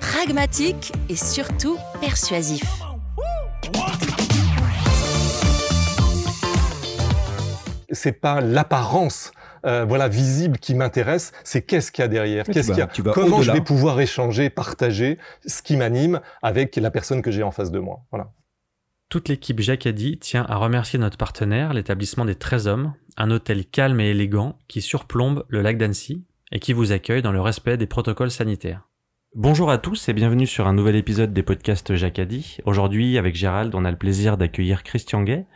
pragmatique et surtout persuasif. c'est pas l'apparence euh, voilà visible qui m'intéresse, c'est qu'est-ce qu'il y a derrière, qu'est-ce qu'il y a, vas- tu vas comment je vais pouvoir échanger, partager ce qui m'anime avec la personne que j'ai en face de moi. Voilà. Toute l'équipe Jacadi tient à remercier notre partenaire, l'établissement des 13 hommes, un hôtel calme et élégant qui surplombe le lac d'Annecy et qui vous accueille dans le respect des protocoles sanitaires. Bonjour à tous et bienvenue sur un nouvel épisode des podcasts Jacadi. Aujourd'hui, avec Gérald, on a le plaisir d'accueillir Christian Gay,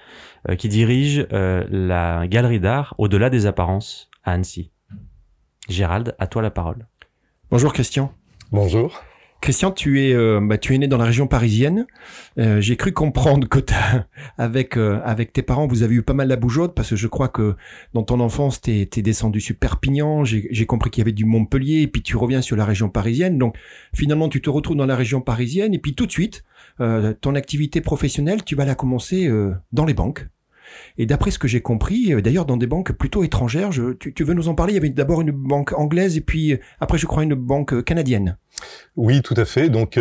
euh, qui dirige euh, la galerie d'art Au-delà des apparences à Annecy. Gérald, à toi la parole. Bonjour Christian. Bonjour. Christian, tu es, euh, bah, tu es né dans la région parisienne. Euh, J'ai cru comprendre que avec euh, avec tes parents, vous avez eu pas mal la bougeotte parce que je crois que dans ton enfance, t'es es descendu sur Perpignan. J'ai compris qu'il y avait du Montpellier et puis tu reviens sur la région parisienne. Donc finalement, tu te retrouves dans la région parisienne et puis tout de suite, ton activité professionnelle, tu vas la commencer dans les banques. Et d'après ce que j'ai compris, euh, d'ailleurs dans des banques plutôt étrangères, tu, veux nous en parler? Il y avait d'abord une banque anglaise et puis euh, après, je crois, une banque euh, canadienne. Oui, tout à fait. Donc,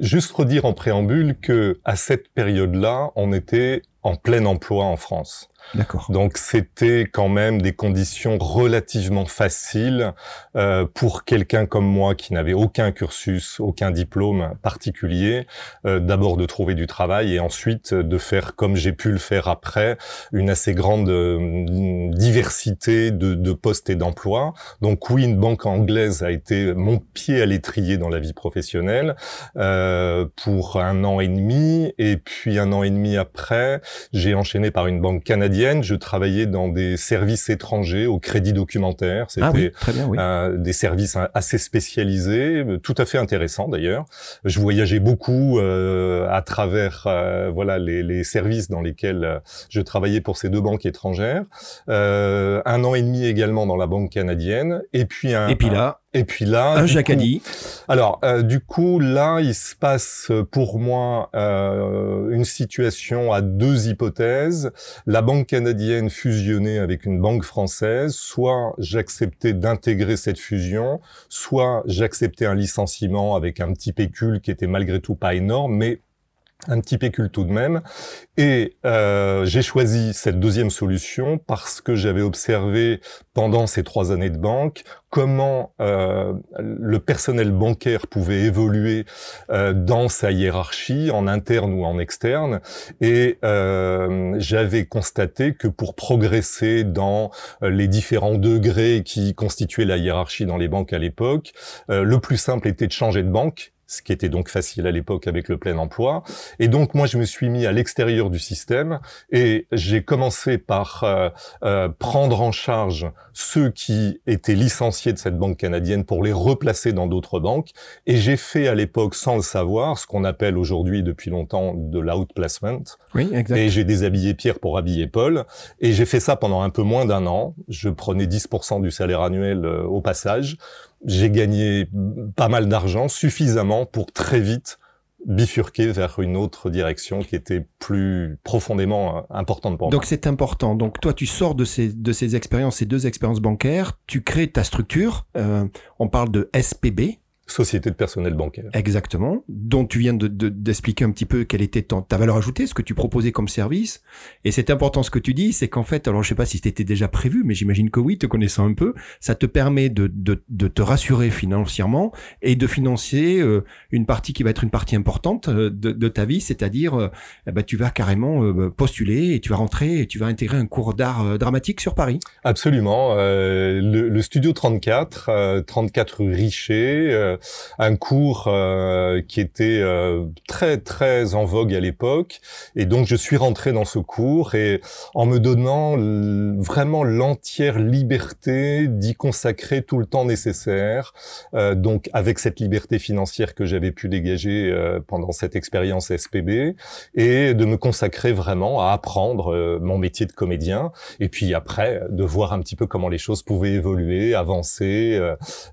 juste redire en préambule que à cette période-là, on était en plein emploi en France. D'accord. Donc c'était quand même des conditions relativement faciles euh, pour quelqu'un comme moi qui n'avait aucun cursus, aucun diplôme particulier, euh, d'abord de trouver du travail et ensuite de faire comme j'ai pu le faire après, une assez grande euh, diversité de, de postes et d'emplois. Donc oui, une banque anglaise a été mon pied à l'étrier dans la vie professionnelle euh, pour un an et demi et puis un an et demi après, j'ai enchaîné par une banque canadienne. Je travaillais dans des services étrangers au crédit documentaire. C'était Ah oui, oui. euh, des services hein, assez spécialisés, tout à fait intéressants d'ailleurs. Je voyageais beaucoup euh, à travers euh, voilà les, les services dans lesquels euh, je travaillais pour ces deux banques étrangères. Euh, un an et demi également dans la banque canadienne. Et puis un, Et puis là, un- et puis là, un dit. alors, euh, du coup, là, il se passe pour moi euh, une situation à deux hypothèses. La banque canadienne fusionnée avec une banque française, soit j'acceptais d'intégrer cette fusion, soit j'acceptais un licenciement avec un petit pécule qui était malgré tout pas énorme, mais un petit pécule tout de même. Et euh, j'ai choisi cette deuxième solution parce que j'avais observé pendant ces trois années de banque comment euh, le personnel bancaire pouvait évoluer euh, dans sa hiérarchie, en interne ou en externe. Et euh, j'avais constaté que pour progresser dans euh, les différents degrés qui constituaient la hiérarchie dans les banques à l'époque, euh, le plus simple était de changer de banque ce qui était donc facile à l'époque avec le plein emploi. Et donc moi, je me suis mis à l'extérieur du système et j'ai commencé par euh, euh, prendre en charge ceux qui étaient licenciés de cette banque canadienne pour les replacer dans d'autres banques. Et j'ai fait à l'époque, sans le savoir, ce qu'on appelle aujourd'hui depuis longtemps de l'outplacement. Oui, exact. Et j'ai déshabillé Pierre pour habiller Paul. Et j'ai fait ça pendant un peu moins d'un an. Je prenais 10% du salaire annuel euh, au passage. J'ai gagné pas mal d'argent, suffisamment pour très vite bifurquer vers une autre direction qui était plus profondément importante pour Donc c'est important. Donc toi, tu sors de ces de ces expériences, ces deux expériences bancaires, tu crées ta structure. Euh, on parle de SPB. Société de personnel bancaire. Exactement. Dont tu viens de, d'expliquer un petit peu quelle était ta valeur ajoutée, ce que tu proposais comme service. Et c'est important ce que tu dis, c'est qu'en fait, alors je sais pas si c'était déjà prévu, mais j'imagine que oui, te connaissant un peu, ça te permet de, de, de te rassurer financièrement et de financer euh, une partie qui va être une partie importante euh, de, de ta vie, c'est-à-dire euh, ben, tu vas carrément postuler et tu vas rentrer et tu vas intégrer un cours d'art dramatique sur Paris. Absolument. Le, le, studio 34, 34 rue Richer un cours euh, qui était euh, très très en vogue à l'époque. Et donc je suis rentré dans ce cours et en me donnant vraiment l'entière liberté d'y consacrer tout le temps nécessaire euh, donc avec cette liberté financière que j'avais pu dégager pendant cette expérience SPB et de me consacrer vraiment à apprendre mon métier de comédien et puis après de voir un petit peu comment les choses pouvaient évoluer avancer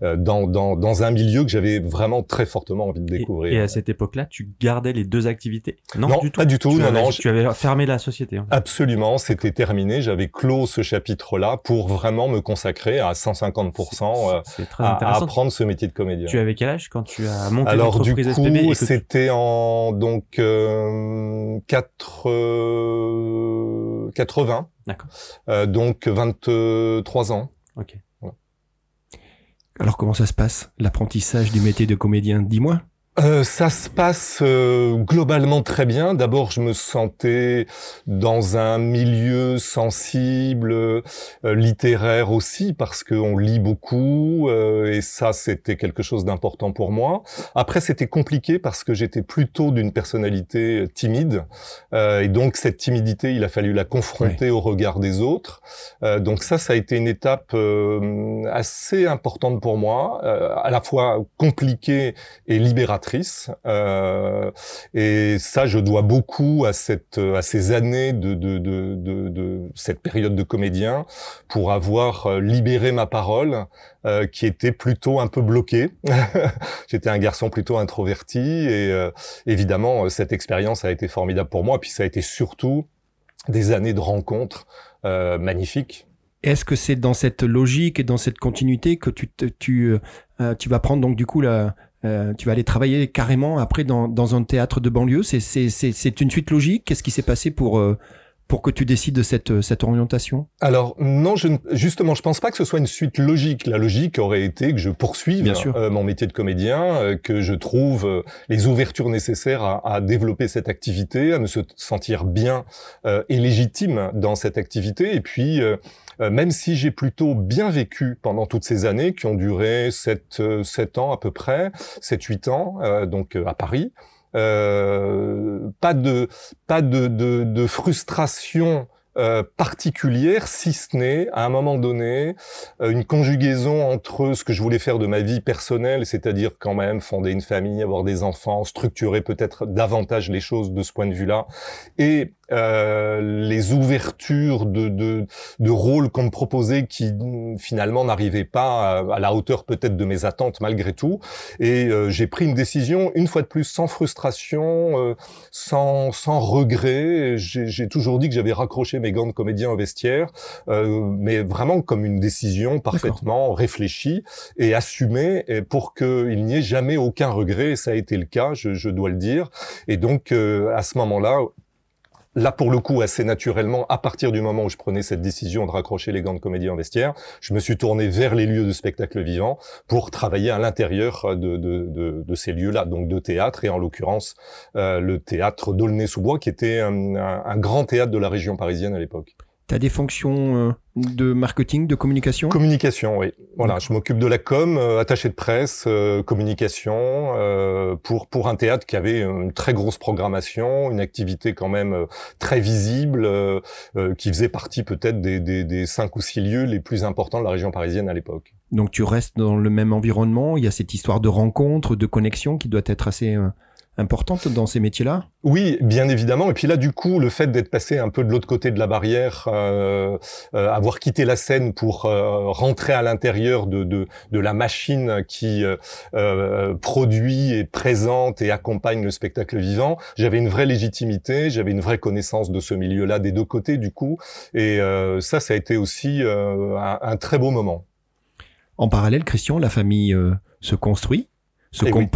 dans, dans, dans un milieu que j'avais vraiment très fortement envie de découvrir. Et, à cette époque-là, tu gardais les deux activités? Non, du tout. pas du tout. Tu non, avais, non. Tu avais fermé la société. Absolument, c'était terminé. J'avais clos ce chapitre-là pour vraiment me consacrer à 150% euh, à, apprendre ce métier de comédien. Tu avais quel âge quand tu as monté Alors du coup, c'était en donc euh, 4 80. D'accord. Euh, donc 23 ans. Ok. Alors comment ça se passe, l'apprentissage du métier de comédien? Dis-moi. Euh, ça se passe euh, globalement très bien. D'abord, je me sentais dans un milieu sensible, euh, littéraire aussi, parce qu'on lit beaucoup, et ça, c'était quelque chose d'important pour moi. Après, c'était compliqué parce que j'étais plutôt d'une personnalité timide, et donc cette timidité, il a fallu la confronter au regard des autres. donc ça, ça a été une étape assez importante pour moi, à la fois compliquée et libératrice euh, et ça, je dois beaucoup à cette à ces années de de, de, cette période de comédien pour avoir euh, libéré ma parole, euh, qui était plutôt un peu bloquée. J'étais un garçon plutôt introverti et évidemment cette expérience a été formidable pour moi. Puis ça a été surtout des années de rencontres magnifiques. Est-ce que c'est dans cette logique et dans cette continuité que tu, tu, tu vas prendre donc du coup la, euh, tu vas aller travailler carrément après dans, dans un théâtre de banlieue. C'est une suite logique. Qu'est-ce qui s'est passé pour euh, pour que tu décides de cette, cette orientation? Alors non, je justement, je pense pas que ce soit une suite logique. La logique aurait été que je poursuive euh, mon métier de comédien, que je trouve les ouvertures nécessaires à, à, développer cette activité, à me sentir bien et légitime dans cette activité, et puis euh, même si j'ai plutôt bien vécu pendant toutes ces années qui ont duré 7, 7 euh, ans à peu près, 7-8 ans, euh, donc à Paris. Euh, pas de pas de, de, de frustration euh, particulière, si ce n'est à un moment donné une conjugaison entre ce que je voulais faire de ma vie personnelle, c'est-à-dire quand même fonder une famille, avoir des enfants, structurer peut-être davantage les choses de ce point de vue-là, et euh, les ouvertures de, de, de rôles qu'on me proposait qui finalement n'arrivaient pas à, la hauteur peut-être de mes attentes malgré tout. Et euh, j'ai pris une décision, une fois de plus, sans frustration, euh, sans, sans regret. J'ai toujours dit que j'avais raccroché mes gants de comédien au vestiaire, mais vraiment comme une décision parfaitement réfléchie et assumée pour qu'il n'y ait jamais aucun regret. Et ça a été le cas, je, je dois le dire. Et donc, à ce moment-là, Là, pour le coup, assez naturellement, à partir du moment où je prenais cette décision de raccrocher les gants de comédie en vestiaire, je me suis tourné vers les lieux de spectacle vivant pour travailler à l'intérieur de, de, de, de, ces lieux-là, donc de théâtre, et en l'occurrence euh, le théâtre d'Aulnay-sous-Bois, qui était un, un grand théâtre de la région parisienne à l'époque. Tu as des fonctions euh, de marketing, de communication? Communication, oui. Voilà, je m'occupe de la com, euh, attaché de presse, euh, communication, pour, pour un théâtre qui avait une très grosse programmation, une activité quand même très visible, qui faisait partie peut-être des, des, des cinq ou six lieux les plus importants de la région parisienne à l'époque. Donc tu restes dans le même environnement, il y a cette histoire de rencontre, de connexion qui doit être assez importante dans ces métiers-là? Oui, bien évidemment. Et puis là, du coup, le fait d'être passé un peu de l'autre côté de la barrière, euh, euh, avoir quitté la scène pour euh, rentrer à l'intérieur de, de, de, la machine qui produit et présente et accompagne le spectacle vivant, j'avais une vraie légitimité, j'avais une vraie connaissance de ce milieu-là des deux côtés, du coup. Et ça, ça a été aussi un, un, très beau moment. En parallèle, Christian, la famille se construit se Eh oui.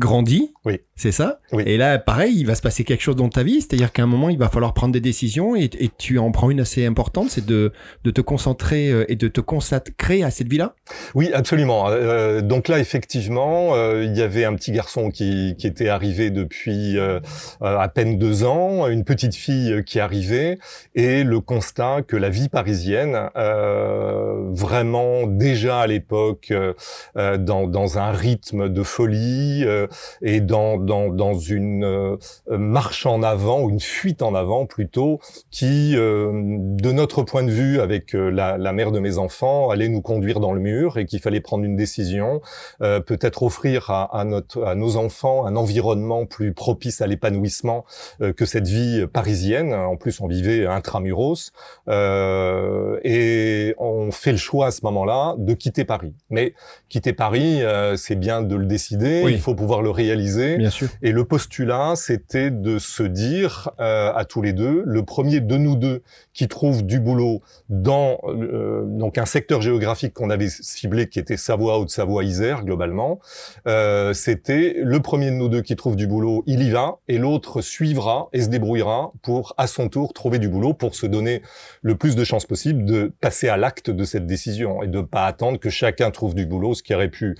Grandit. Oui. C'est ça Oui. Et là, pareil, il va se passer quelque chose dans ta vie. C'est-à-dire qu'à un moment, il va falloir prendre des décisions et, et tu en prends une assez importante, c'est de, de te concentrer euh, et de te consacrer à cette vie-là. Oui, absolument. Euh, donc là, effectivement, euh, il y avait un petit garçon qui, qui était arrivé depuis euh, euh, à peine deux ans, une petite fille qui arrivait, et le constat que la vie parisienne, euh, vraiment déjà à l'époque, euh, euh, dans, dans un rythme de folie euh, et dans, dans, dans une euh, marche en avant, une fuite en avant plutôt, qui, euh, de notre point de vue, avec euh, la, la mère de mes enfants, allait nous conduire dans le mur et qu'il fallait prendre une décision, euh, peut-être offrir à, à, notre, à nos enfants un environnement plus propice à l'épanouissement euh, que cette vie parisienne. En plus, on vivait intramuros euh, et on fait le choix à ce moment-là de quitter Paris. Mais quitter Paris, euh, c'est bien de le décider, Oui. il faut pouvoir le réaliser. Bien sûr. Et le postulat, c'était de se dire euh, à tous les deux, le premier de nous deux qui trouve du boulot dans euh, donc un secteur géographique qu'on avait ciblé, qui était Savoie, Haute-Savoie, Isère globalement, euh, c'était le premier de nous deux qui trouve du boulot, il y va, et l'autre suivra et se débrouillera pour à son tour trouver du boulot pour se donner le plus de chances possible de passer à l'acte de cette décision et de pas attendre que chacun trouve du boulot, ce qui aurait pu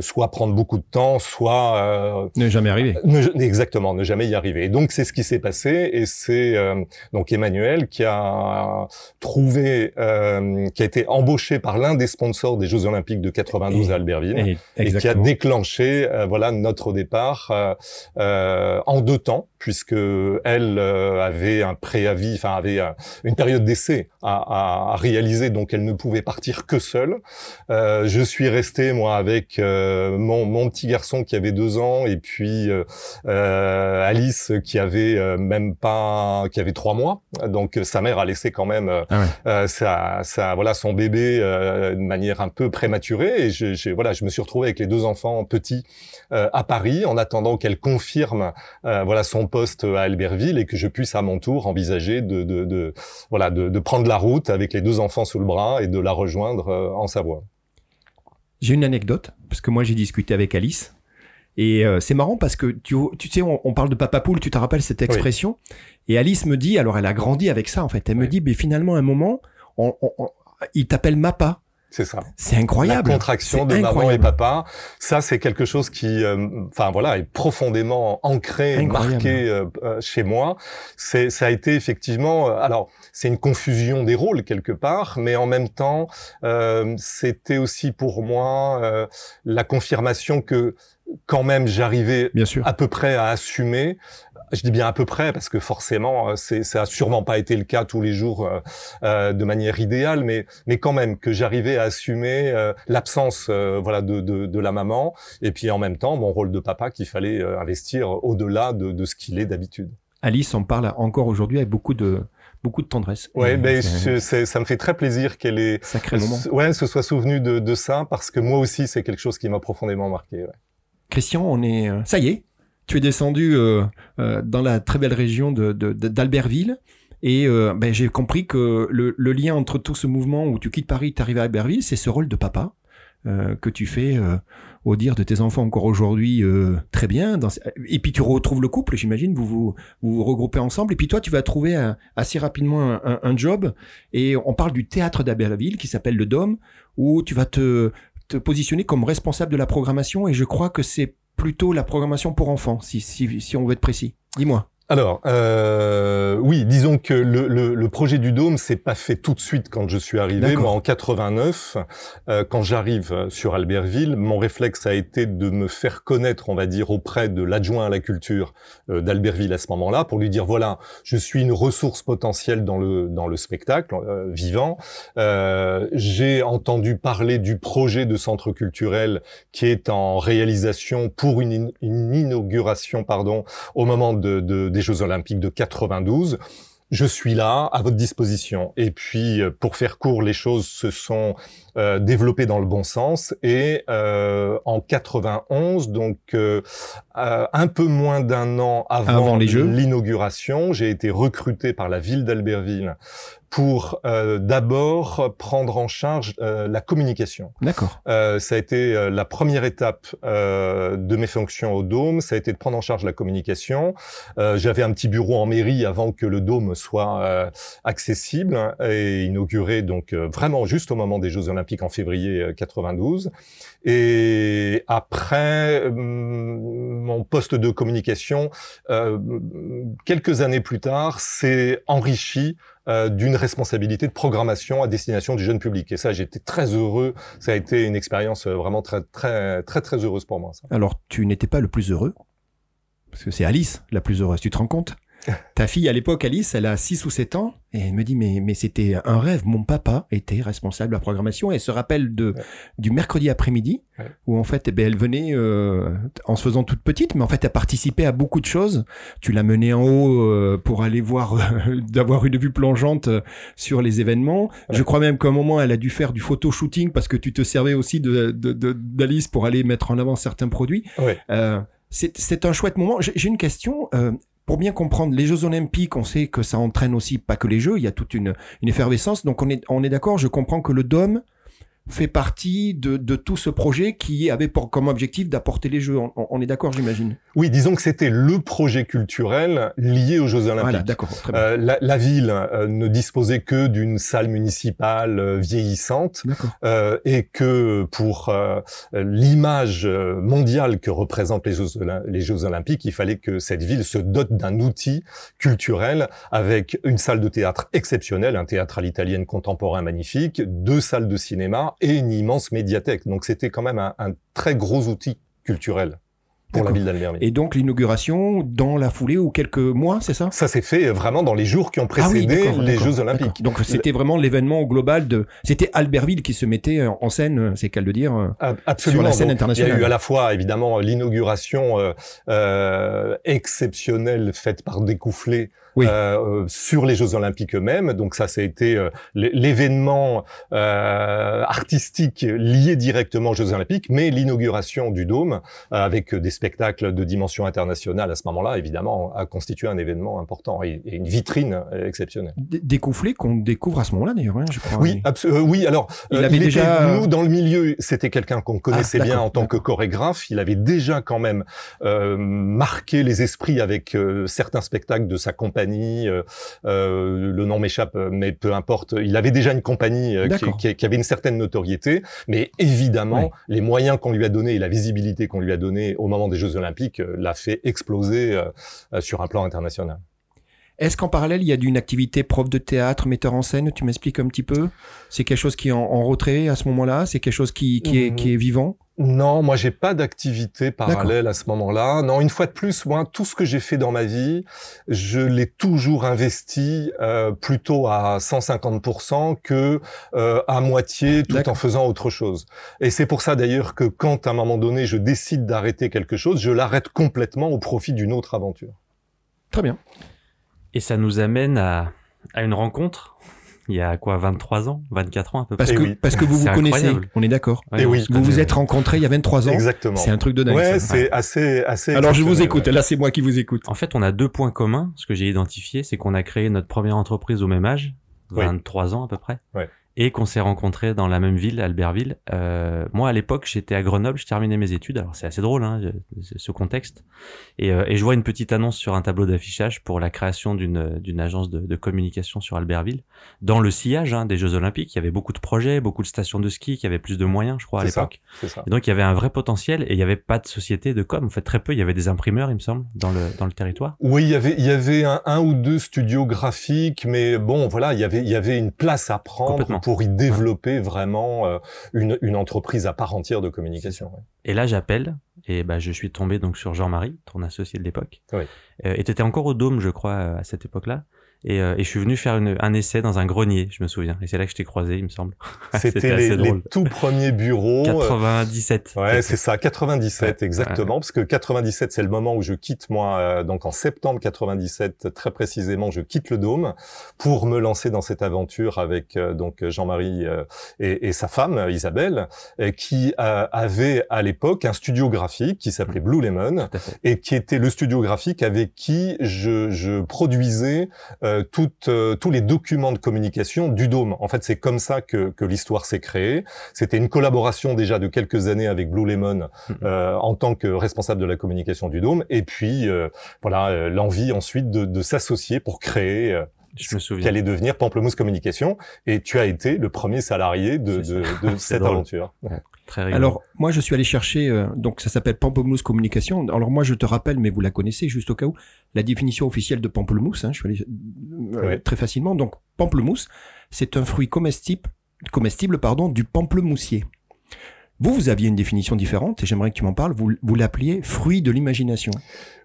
soit prendre beaucoup de temps, soit euh, Ne jamais arriver. ne- exactement, ne jamais y arriver. Et donc c'est ce qui s'est passé, et c'est euh, donc Emmanuel qui a trouvé, euh, qui a été embauché par l'un des sponsors des Jeux Olympiques de 92 Et- à Albertville. Et, Et qui a déclenché, voilà, notre départ euh, euh, en deux temps, puisque elle avait un préavis, enfin avait une période d'essai à, à- à réaliser, donc elle ne pouvait partir que seule. Euh, je suis resté moi avec euh, mon, mon petit garçon qui avait deux ans et puis euh, euh, Alice qui avait euh, même pas, qui avait trois mois. Donc sa mère a laissé quand même Ah ouais. sa, sa- voilà son bébé de manière un peu prématurée et je, voilà je me suis retrouvé avec les deux enfants petits à Paris en attendant qu'elle confirme voilà son poste à Albertville et que je puisse à mon tour envisager de, de, de voilà de, de prendre la route avec les deux enfants sous le bras et de la rejoindre en Savoie. J'ai une anecdote, parce que moi j'ai discuté avec Alice. Et euh, c'est marrant parce que tu, tu sais, on, on parle de papa poule, tu te rappelles cette expression? Et Alice me dit, alors elle a grandi avec ça en fait, elle me dit, mais finalement à un moment, on, on- on- il t'appelle Mapa. C'est ça. C'est incroyable. La contraction de maman et incroyable. papa, ça c'est quelque chose qui, euh, enfin voilà, est profondément ancré, Incroyable. marqué euh, euh, chez moi. C'est, ça a été effectivement, euh, alors c'est une confusion des rôles quelque part, mais en même temps, euh, c'était aussi pour moi euh, la confirmation que quand même j'arrivais Bien sûr. à peu près à assumer. Je dis bien à peu près parce que forcément, euh, c'est, ça a sûrement pas été le cas tous les jours euh, euh, de manière idéale, mais mais quand même que j'arrivais à assumer euh, l'absence, euh, voilà, de, de de la maman, et puis en même temps mon rôle de papa qu'il fallait euh, investir au-delà de de ce qu'il est d'habitude. Alice en parle encore aujourd'hui avec beaucoup de beaucoup de tendresse. Ouais, ben ça me fait très plaisir qu'elle ait, sacré moment. ouais, se soit souvenue de de ça parce que moi aussi c'est quelque chose qui m'a profondément marqué. ouais. Christian, on est, euh, ça y est, tu es descendu euh, euh, dans la très belle région de, de- d'Albertville. Et ben, j'ai compris que le, lien entre tout ce mouvement où tu quittes Paris, tu arrives à Albertville, c'est ce rôle de papa que tu fais au dire de tes enfants encore aujourd'hui très bien. Dans... Et puis tu retrouves le couple, j'imagine, vous vous, regroupez ensemble. Et puis toi, tu vas trouver assez rapidement un, un- un job. Et on parle du théâtre d'Albertville qui s'appelle le Dôme, où tu vas te, positionner comme responsable de la programmation. Et je crois que c'est plutôt la programmation pour enfants, si on veut être précis. Dis-moi. Alors, euh, oui, disons que le, le, le projet du Dôme s'est pas fait tout de suite quand je suis arrivé. Moi, en 89, euh, quand j'arrive euh, sur Albertville, mon réflexe a été de me faire connaître, on va dire, auprès de l'adjoint à la culture euh, d'Albertville à ce moment-là, pour lui dire voilà, je suis une ressource potentielle dans le dans le spectacle euh, vivant. Euh, J'ai entendu parler du projet de centre culturel qui est en réalisation pour une, in- une inauguration, pardon, au moment de, de- des Jeux Olympiques de 92. Je suis là, à votre disposition. Et puis, euh, pour faire court, les choses se sont euh, développé dans le bon sens. Et euh, en 91, donc euh, euh, un peu moins d'un an avant, Avant les Jeux. l'inauguration, j'ai été recruté par la ville d'Albertville pour euh, d'abord prendre en charge euh, la communication. D'accord. Euh, ça a été euh, la première étape euh, de mes fonctions au Dôme, ça a été de prendre en charge la communication. Euh, J'avais un petit bureau en mairie avant que le Dôme soit euh, accessible et inauguré donc euh, vraiment juste au moment des Jeux Olympiques en février euh, 92. Et après hum, mon poste de communication, euh, quelques années plus tard, s'est enrichi euh, d'une responsabilité de programmation à destination du jeune public. Et ça, j'étais très heureux. Ça a été une expérience euh, vraiment très, très, très, très heureuse pour moi. Alors, tu n'étais pas le plus heureux? Parce que c'est Alice la plus heureuse, tu te rends compte? Ta fille, à l'époque, Alice, elle a 6 ou 7 ans, et elle me dit, mais, mais c'était un rêve. Mon papa était responsable de la programmation, et elle se rappelle de, Ouais. du mercredi après-midi, Ouais. où en fait, eh ben, elle venait euh, en se faisant toute petite, mais en fait, elle participait à beaucoup de choses. Tu l'as menée en haut euh, pour aller voir, euh, d'avoir une vue plongeante sur les événements. Ouais. Je crois même qu'à un moment, elle a dû faire du photo-shooting, parce que tu te servais aussi de, de, de- d'Alice pour aller mettre en avant certains produits. C'est un chouette moment. J'ai une question. Pour bien comprendre, les Jeux Olympiques, on sait que ça entraîne aussi pas que les Jeux, il y a toute une, effervescence. Donc on est, on est d'accord, je comprends que le Dôme fait partie de, de tout ce projet qui avait pour, comme objectif d'apporter les Jeux. On, on est d'accord, j'imagine. Oui, disons que c'était le projet culturel lié aux Jeux Olympiques. Voilà, d'accord. Euh, la, la ville euh, ne disposait que d'une salle municipale euh, vieillissante euh, et que pour l'image mondiale que représentent les Jeux, les Jeux Olympiques, il fallait que cette ville se dote d'un outil culturel avec une salle de théâtre exceptionnelle, un théâtre à l'italienne contemporain magnifique, deux salles de cinéma et une immense médiathèque. Donc c'était quand même un, un très gros outil culturel pour la ville d'Albertville. Et donc l'inauguration dans la foulée ou quelques mois, c'est ça? Ça s'est fait vraiment dans les jours qui ont Ah oui, précédé les Jeux Olympiques. Donc c'était vraiment l'événement global de. C'était Albertville qui se mettait en scène, c'est qu'à le dire. euh, Ab- Absolument. Sur la scène Donc, internationale. Il y a eu à la fois évidemment l'inauguration euh, euh, exceptionnelle faite par Découfflé Oui. euh, sur les Jeux Olympiques eux-mêmes. Donc ça, ça a été euh, l'événement euh, artistique lié directement aux Jeux Olympiques, mais l'inauguration du Dôme euh, avec des spectacles de dimension internationale à ce moment-là, évidemment, a constitué un événement important et, et une vitrine euh, exceptionnelle. dé- découflé qu'on découvre à ce moment-là d'ailleurs, hein, je crois. Oui, abso- euh, oui. Alors, Il euh, avait était- déjà- nous dans le milieu, c'était quelqu'un qu'on connaissait Ah, bien d'accord, en tant que chorégraphe. Il avait déjà quand même euh, marqué les esprits avec euh, certains spectacles de sa compagnie. Euh, euh, le nom m'échappe, mais peu importe. Il avait déjà une compagnie euh, qui, D'accord. qui- qui avait une certaine notoriété, mais évidemment, Oui. les moyens qu'on lui a donnés et la visibilité qu'on lui a donnée au moment des Jeux Olympiques l'a fait exploser sur un plan international. Est-ce qu'en parallèle, il y a d'une activité prof de théâtre, metteur en scène? Tu m'expliques un petit peu? C'est quelque chose qui est en, en retrait à ce moment-là? C'est quelque chose qui, qui, est, Mhm. qui est vivant? Non, moi j'ai pas d'activité parallèle à ce moment-là. Non, une fois de plus, moi tout ce que j'ai fait dans ma vie, je l'ai toujours investi euh, plutôt à 150% que euh, à moitié tout en faisant autre chose. Et c'est pour ça d'ailleurs que quand à un moment donné je décide d'arrêter quelque chose, je l'arrête complètement au profit d'une autre aventure. Très bien. Et ça nous amène à, à une rencontre, il y a quoi, 23 ans? 24 ans à peu Parce près? Eh que, oui. parce que vous vous connaissez, incroyable. on est d'accord. Ouais, Eh on oui. Vous vous êtes rencontrés il y a 23 ans. Exactement. C'est un truc de dingue. Ouais, c'est assez assez. Alors je vous écoute. ouais. Là, c'est moi qui vous écoute. En fait, on a deux points communs. Ce que j'ai identifié, c'est qu'on a créé notre première entreprise au même âge, Oui. 23 ans à peu près, Ouais. Et qu'on s'est rencontrés dans la même ville, Albertville. Euh, moi, à l'époque, j'étais à Grenoble, je terminais mes études. Alors, c'est assez drôle, hein, ce contexte. Et, euh, et je vois une petite annonce sur un tableau d'affichage pour la création d'une d'une agence de, de communication sur Albertville, dans le sillage hein, des Jeux Olympiques. Il y avait beaucoup de projets, beaucoup de stations de ski, qui avaient plus de moyens, je crois, à l'époque. Et donc, il y avait un vrai potentiel, et il n'y avait pas de société de com. En fait, très peu. Il y avait des imprimeurs, il me semble, dans le dans le territoire. Oui, il y avait, il y avait un, un ou deux studios graphiques, mais bon, voilà, il y avait, il y avait une place à prendre Complètement. Pour y développer vraiment euh, une, une entreprise à part entière de communication. ouais. Et là, j'appelle et bah, je suis tombé donc sur Jean-Marie, ton associé de l'époque. Oui. Euh, et tu étais encore au Dôme, je crois, à cette époque-là. Et, euh, et, je suis venu faire une, un essai dans un grenier, je me souviens. Et c'est là que je t'ai croisé, il me semble. C'était les, les, tout premiers bureaux. 97. Ouais, c'est ça, 97 exactement, parce que 97 c'est le moment où je quitte moi, euh, donc en septembre 97 très précisément, je quitte le Dôme pour me lancer dans cette aventure avec euh, donc Jean-Marie et, et, sa femme Isabelle, qui avait à l'époque un studio graphique qui s'appelait Blue Lemon et qui était le studio graphique avec qui je, je produisais euh, euh, tous les documents de communication du Dôme. En fait, c'est comme ça que, que l'histoire s'est créée. C'était une collaboration déjà de quelques années avec Blue Lemon mm-hmm. euh, en tant que responsable de la communication du Dôme, et puis euh, voilà euh, l'envie ensuite de, de s'associer pour créer. Je me souviens. Qui allait devenir Pamplemousse Communication, et tu as été le premier salarié de, de, de cette aventure. Ouais. Alors moi je suis allé chercher euh, donc ça s'appelle Pamplemousse communication. Alors moi je te rappelle mais vous la connaissez juste au cas où la définition officielle de pamplemousse. Hein, je suis allé euh, très facilement donc pamplemousse c'est un fruit comestible comestible pardon du pamplemoussier. Vous, vous aviez une définition différente et j'aimerais que tu m'en parles. Vous, vous l'appeliez fruit de l'imagination.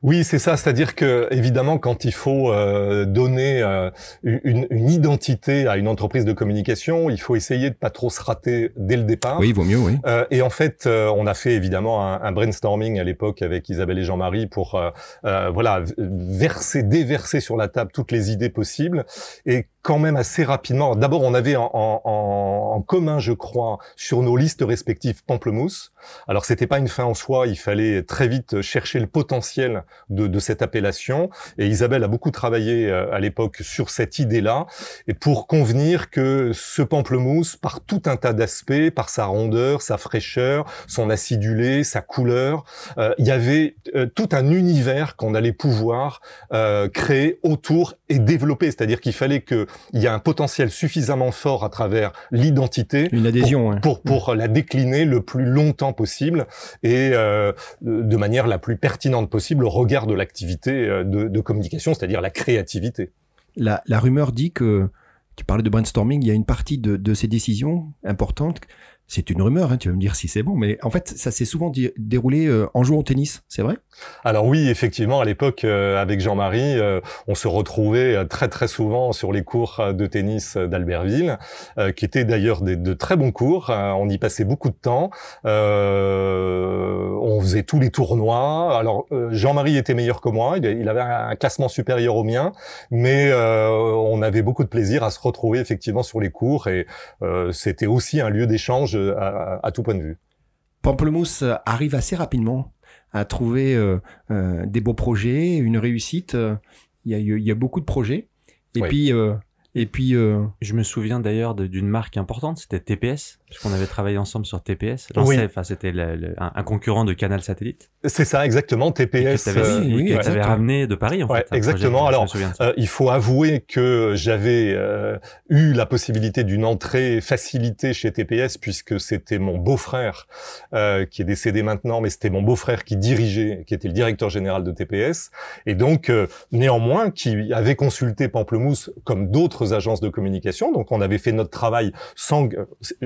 Oui, c'est ça. C'est-à-dire que évidemment, quand il faut euh, donner euh, une, une, identité à une entreprise de communication, il faut essayer de pas trop se rater dès le départ. Oui, il vaut mieux, oui. Euh, et en fait, euh, on a fait évidemment un, un brainstorming à l'époque avec Isabelle et Jean-Marie pour euh, voilà verser, déverser sur la table toutes les idées possibles et quand même assez rapidement. D'abord, on avait en, commun, je crois, sur nos listes respectives Pamplemousse. Alors, c'était pas une fin en soi. Il fallait très vite chercher le potentiel de, de cette appellation. Et Isabelle a beaucoup travaillé euh, à l'époque sur cette idée-là, et pour convenir que ce pamplemousse, par tout un tas d'aspects, par sa rondeur, sa fraîcheur, son acidulé, sa couleur, euh, il y avait euh, tout un univers qu'on allait pouvoir euh, créer autour et développer. C'est-à-dire qu'il fallait qu'il y ait un potentiel suffisamment fort à travers l'identité, une adhésion, pour, pour, pour, la décliner le plus longtemps possible et de manière la plus pertinente possible regard de l'activité euh, de, communication, c'est-à-dire la créativité. La, rumeur dit que, tu parlais de brainstorming, il y a une partie de ces décisions importantes c'est une rumeur, hein, tu vas me dire si c'est bon, mais en fait, ça s'est souvent déroulé euh, en jouant au tennis, c'est vrai? Alors oui, effectivement, à l'époque, euh, avec Jean-Marie, euh, on se retrouvait très très souvent sur les cours de tennis d'Albertville, qui étaient d'ailleurs de très bons cours. on y passait beaucoup de temps. on faisait tous les tournois. Alors Jean-Marie était meilleur que moi, il avait un classement supérieur au mien, mais on avait beaucoup de plaisir à se retrouver effectivement sur les cours et c'était aussi un lieu d'échange à, tout point de vue. Pamplemousse arrive assez rapidement à trouver euh, euh, des beaux projets, une réussite. Il y a, il y a beaucoup de projets. Et puis, euh, et puis, euh... je me souviens d'ailleurs d'une marque importante, c'était TPS, puisqu'on avait travaillé ensemble sur TPS. Oui. C'était un, un, concurrent de Canal Satellite. C'est ça, exactement. TPS. Et que euh, oui, oui, ramené de Paris, en ouais, fait. Exactement. Alors, euh, il faut avouer que j'avais euh, eu la possibilité d'une entrée facilitée chez TPS, puisque c'était mon beau-frère qui est décédé maintenant, mais c'était mon beau-frère qui dirigeait, qui était le directeur général de TPS, et donc néanmoins qui avait consulté Pamplemousse comme d'autres agences de communication. Donc on avait fait notre travail sans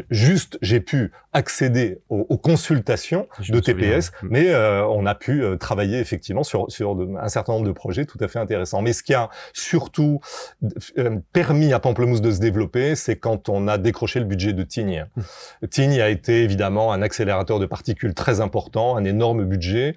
juste j'ai pu accéder aux, consultations de TPS, mm. mais euh, on a pu euh, travailler effectivement sur sur un certain nombre de projets tout à fait intéressants. Mais ce qui a surtout euh, permis à Pamplemousse de se développer, c'est quand on a décroché le budget de Tignes. Mm. Tignes a été évidemment un accélérateur de particules très important, un énorme budget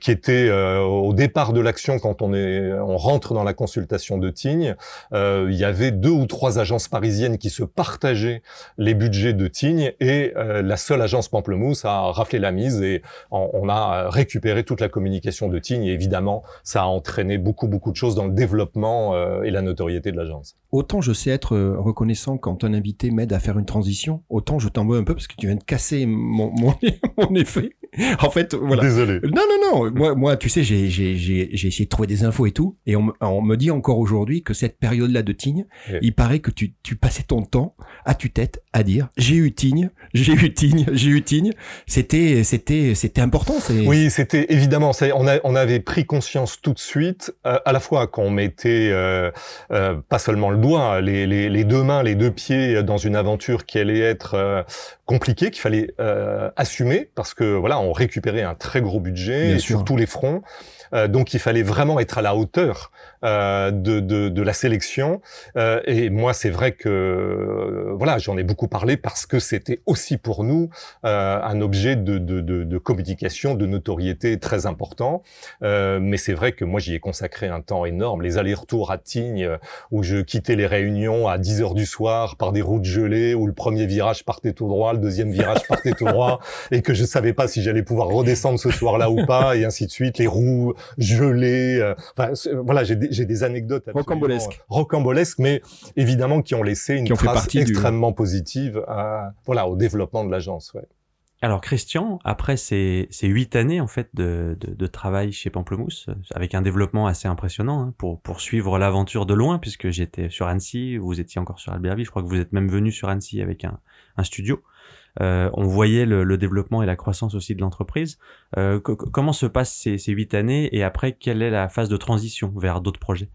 qui était au départ de l'action quand on est on rentre dans la consultation de Tignes, il y avait deux ou trois agences parisiennes qui se partageaient les budgets de Tignes et euh, la seule agence Pamplemousse a raflé la mise et on, a récupéré toute la communication de Tignes et évidemment ça a entraîné beaucoup beaucoup de choses dans le développement euh, et la notoriété de l'agence. Autant je sais être euh, reconnaissant quand un invité m'aide à faire une transition, autant je t'en veux un peu parce que tu viens de casser mon effet. en fait, voilà. Désolé. Non, non, non. Moi, moi tu sais, j'ai, j'ai, j'ai, j'ai essayé de trouver des infos et tout. Et on, on me dit encore aujourd'hui que cette période-là de Tignes, il paraît que tu, tu passais ton temps à tue-tête à dire j'ai eu Tignes, j'ai eu Tignes, j'ai eu Tignes. C'était, c'était, c'était important. Oui, c'était évidemment. On, a, on avait pris conscience tout de suite, euh, à la fois qu'on mettait euh, euh, pas seulement le doigt, les, les, les, deux mains, les deux pieds dans une aventure qui allait être euh, compliquée, qu'il fallait euh, assumer parce que voilà, on récupérait un très gros budget sur tous les fronts. donc il fallait vraiment être à la hauteur de, de, de, la sélection. et moi, c'est vrai que voilà, j'en ai beaucoup parlé parce que c'était aussi pour nous un objet de, de, de, communication, de notoriété très important. mais c'est vrai que moi, j'y ai consacré un temps énorme. Les allers-retours à Tignes, où je quittais les réunions à 10 heures du soir par des routes gelées, où le premier virage partait tout droit, le deuxième virage partait tout droit, et que je savais pas si j'allais pouvoir redescendre ce soir-là ou pas, et ainsi de suite, les roues gelées. Euh, enfin, voilà, j'ai des, des, anecdotes rocambolesques, rocambolesques, mais évidemment qui ont laissé une trace extrêmement positive à, voilà, au développement de l'agence. Ouais. Alors Christian, après ces, huit années en fait de, travail chez Pamplemousse, avec un développement assez impressionnant hein, pour poursuivre l'aventure de loin, puisque j'étais sur Annecy, vous étiez encore sur Albertville, je crois que vous êtes même venu sur Annecy avec un, studio. Euh, on voyait le, développement et la croissance aussi de l'entreprise. Euh, comment se passent ces huit années et après quelle est la phase de transition vers d'autres projets?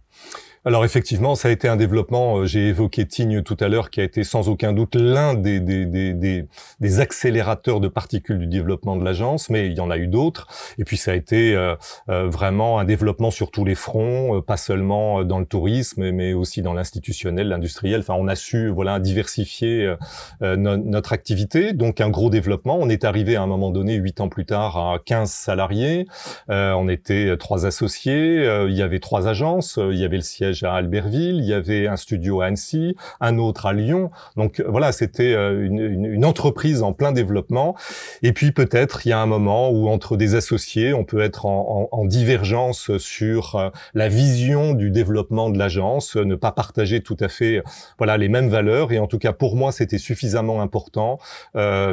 Alors effectivement, ça a été un développement, euh, j'ai évoqué Tigne tout à l'heure, qui a été sans aucun doute l'un des, des, des, des, accélérateurs de particules du développement de l'agence, mais il y en a eu d'autres. Et puis ça a été euh, euh, vraiment un développement sur tous les fronts, pas seulement dans le tourisme, mais aussi dans l'institutionnel, l'industriel. Enfin, on a su voilà diversifier notre activité, donc un gros développement. On est arrivé à un moment donné, huit ans plus tard, à 15 salariés. on était trois associés, il y avait trois agences, il y avait le siège à Albertville, il y avait un studio à Annecy, un autre à Lyon. Donc euh, voilà, c'était euh, une, entreprise en plein développement. Et puis peut-être il y a un moment où entre des associés, on peut être en, divergence sur euh, la vision du développement de l'agence, ne pas partager tout à fait voilà les mêmes valeurs. Et en tout cas pour moi, c'était suffisamment important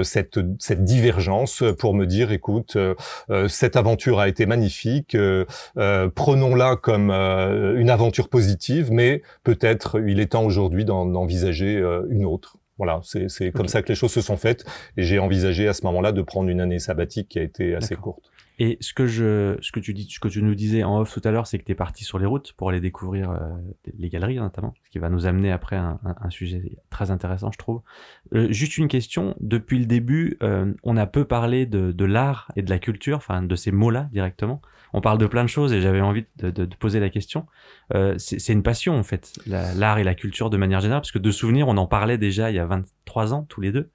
cette cette divergence pour me dire écoute, cette aventure a été magnifique, prenons-la comme une aventure positive mais peut-être il est temps aujourd'hui d'envisager euh, une autre. Voilà, c'est comme ça que les choses se sont faites. Et j'ai envisagé à ce moment-là de prendre une année sabbatique qui a été assez courte. Et ce que je, ce que tu dis, ce que tu nous disais en off tout à l'heure, c'est que tu es parti sur les routes pour aller découvrir euh, les galeries notamment, ce qui va nous amener après un, un, sujet très intéressant, je trouve. Euh, juste une question. Depuis le début, on a peu parlé de, de l'art et de la culture, enfin de ces mots-là directement on parle de plein de choses et j'avais envie de, de, poser la question. Euh, c'est une passion en fait, l'art et la culture de manière générale, parce que de souvenirs, on en parlait déjà il y a 23 ans tous les deux.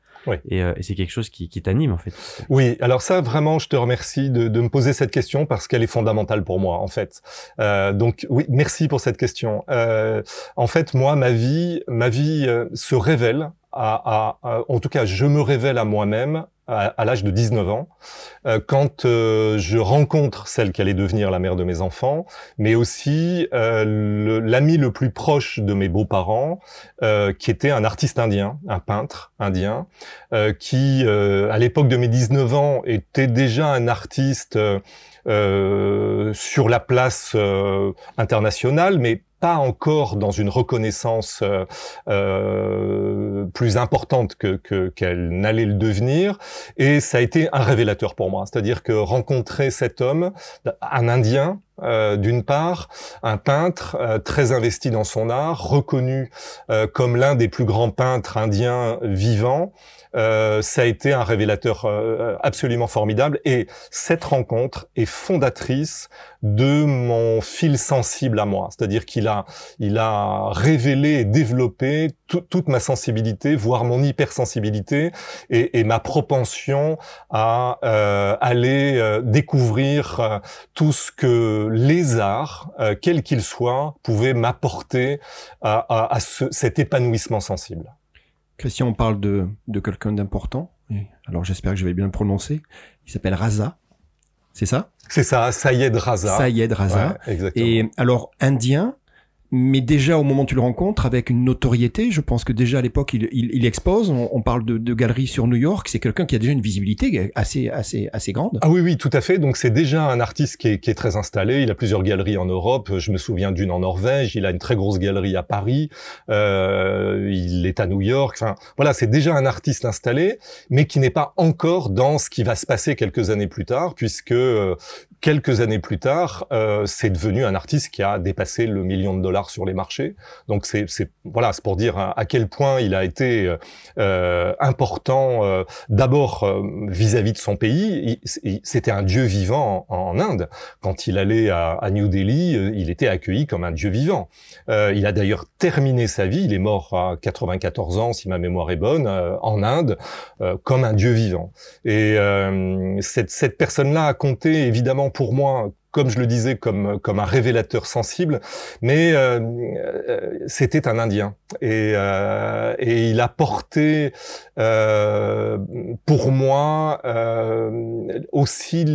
Et, euh, et c'est quelque chose qui, qui t'anime en fait. Oui, alors ça vraiment, je te remercie de, de me poser cette question parce qu'elle est fondamentale pour moi en fait. Euh, donc oui, merci pour cette question. Euh, en fait, moi, ma vie, ma vie euh, se révèle en tout cas, je me révèle à moi-même à, l'âge de 19 ans, euh, quand euh, je rencontre celle qui allait devenir la mère de mes enfants, mais aussi euh, l'ami le, plus proche de mes beaux-parents, qui était un artiste indien, un peintre indien, qui, à l'époque de mes 19 ans, était déjà un artiste sur la place internationale, mais pas encore dans une reconnaissance euh, euh plus importante que qu'elle n'allait le devenir. Et ça a été un révélateur pour moi. C'est-à-dire que rencontrer cet homme un indien euh, d'une part, un peintre euh, très investi dans son art, reconnu euh, comme l'un des plus grands peintres indiens vivants, ça a été un révélateur absolument formidable. Et cette rencontre est fondatrice de mon fil sensible à moi, c'est-à-dire qu'il a, il a révélé et développé toute ma sensibilité, voire mon hypersensibilité et, et ma propension à aller découvrir tout ce que les arts, euh, quels qu'ils soient, pouvaient m'apporter à, cet épanouissement sensible. Christian, on parle de, quelqu'un d'important. Alors j'espère que je vais bien le prononcer. Il s'appelle Raza. C'est ça? C'est ça, Sayed Raza. Sayed Raza. Et alors indien, mais déjà au moment où tu le rencontres, avec une notoriété, je pense que déjà à l'époque il, il, expose. On, parle de, de galeries sur New York. C'est quelqu'un qui a déjà une visibilité assez assez assez grande. Ah oui oui tout à fait. Donc c'est déjà un artiste qui est, qui est, très installé. Il a plusieurs galeries en Europe. Je me souviens d'une en Norvège. Il a une très grosse galerie à Paris. Euh, il est à New York. Enfin voilà, c'est déjà un artiste installé, mais qui n'est pas encore dans ce qui va se passer quelques années plus tard, puisque euh, quelques années plus tard, euh, c'est devenu un artiste qui a dépassé le million de dollars sur les marchés. Donc c'est voilà, c'est pour dire à, quel point il a été euh, important euh, d'abord vis-à-vis de son pays. C'était un dieu vivant en, Inde. Quand il allait à, New Delhi, il était accueilli comme un dieu vivant. il a d'ailleurs terminé sa vie. Il est mort à 94 ans, si ma mémoire est bonne, en Inde, comme un dieu vivant. Et cette, cette personne-là a compté évidemment pour moi comme je le disais, comme comme un révélateur sensible, mais euh, euh, c'était un Indien et euh, et il a porté pour moi aussi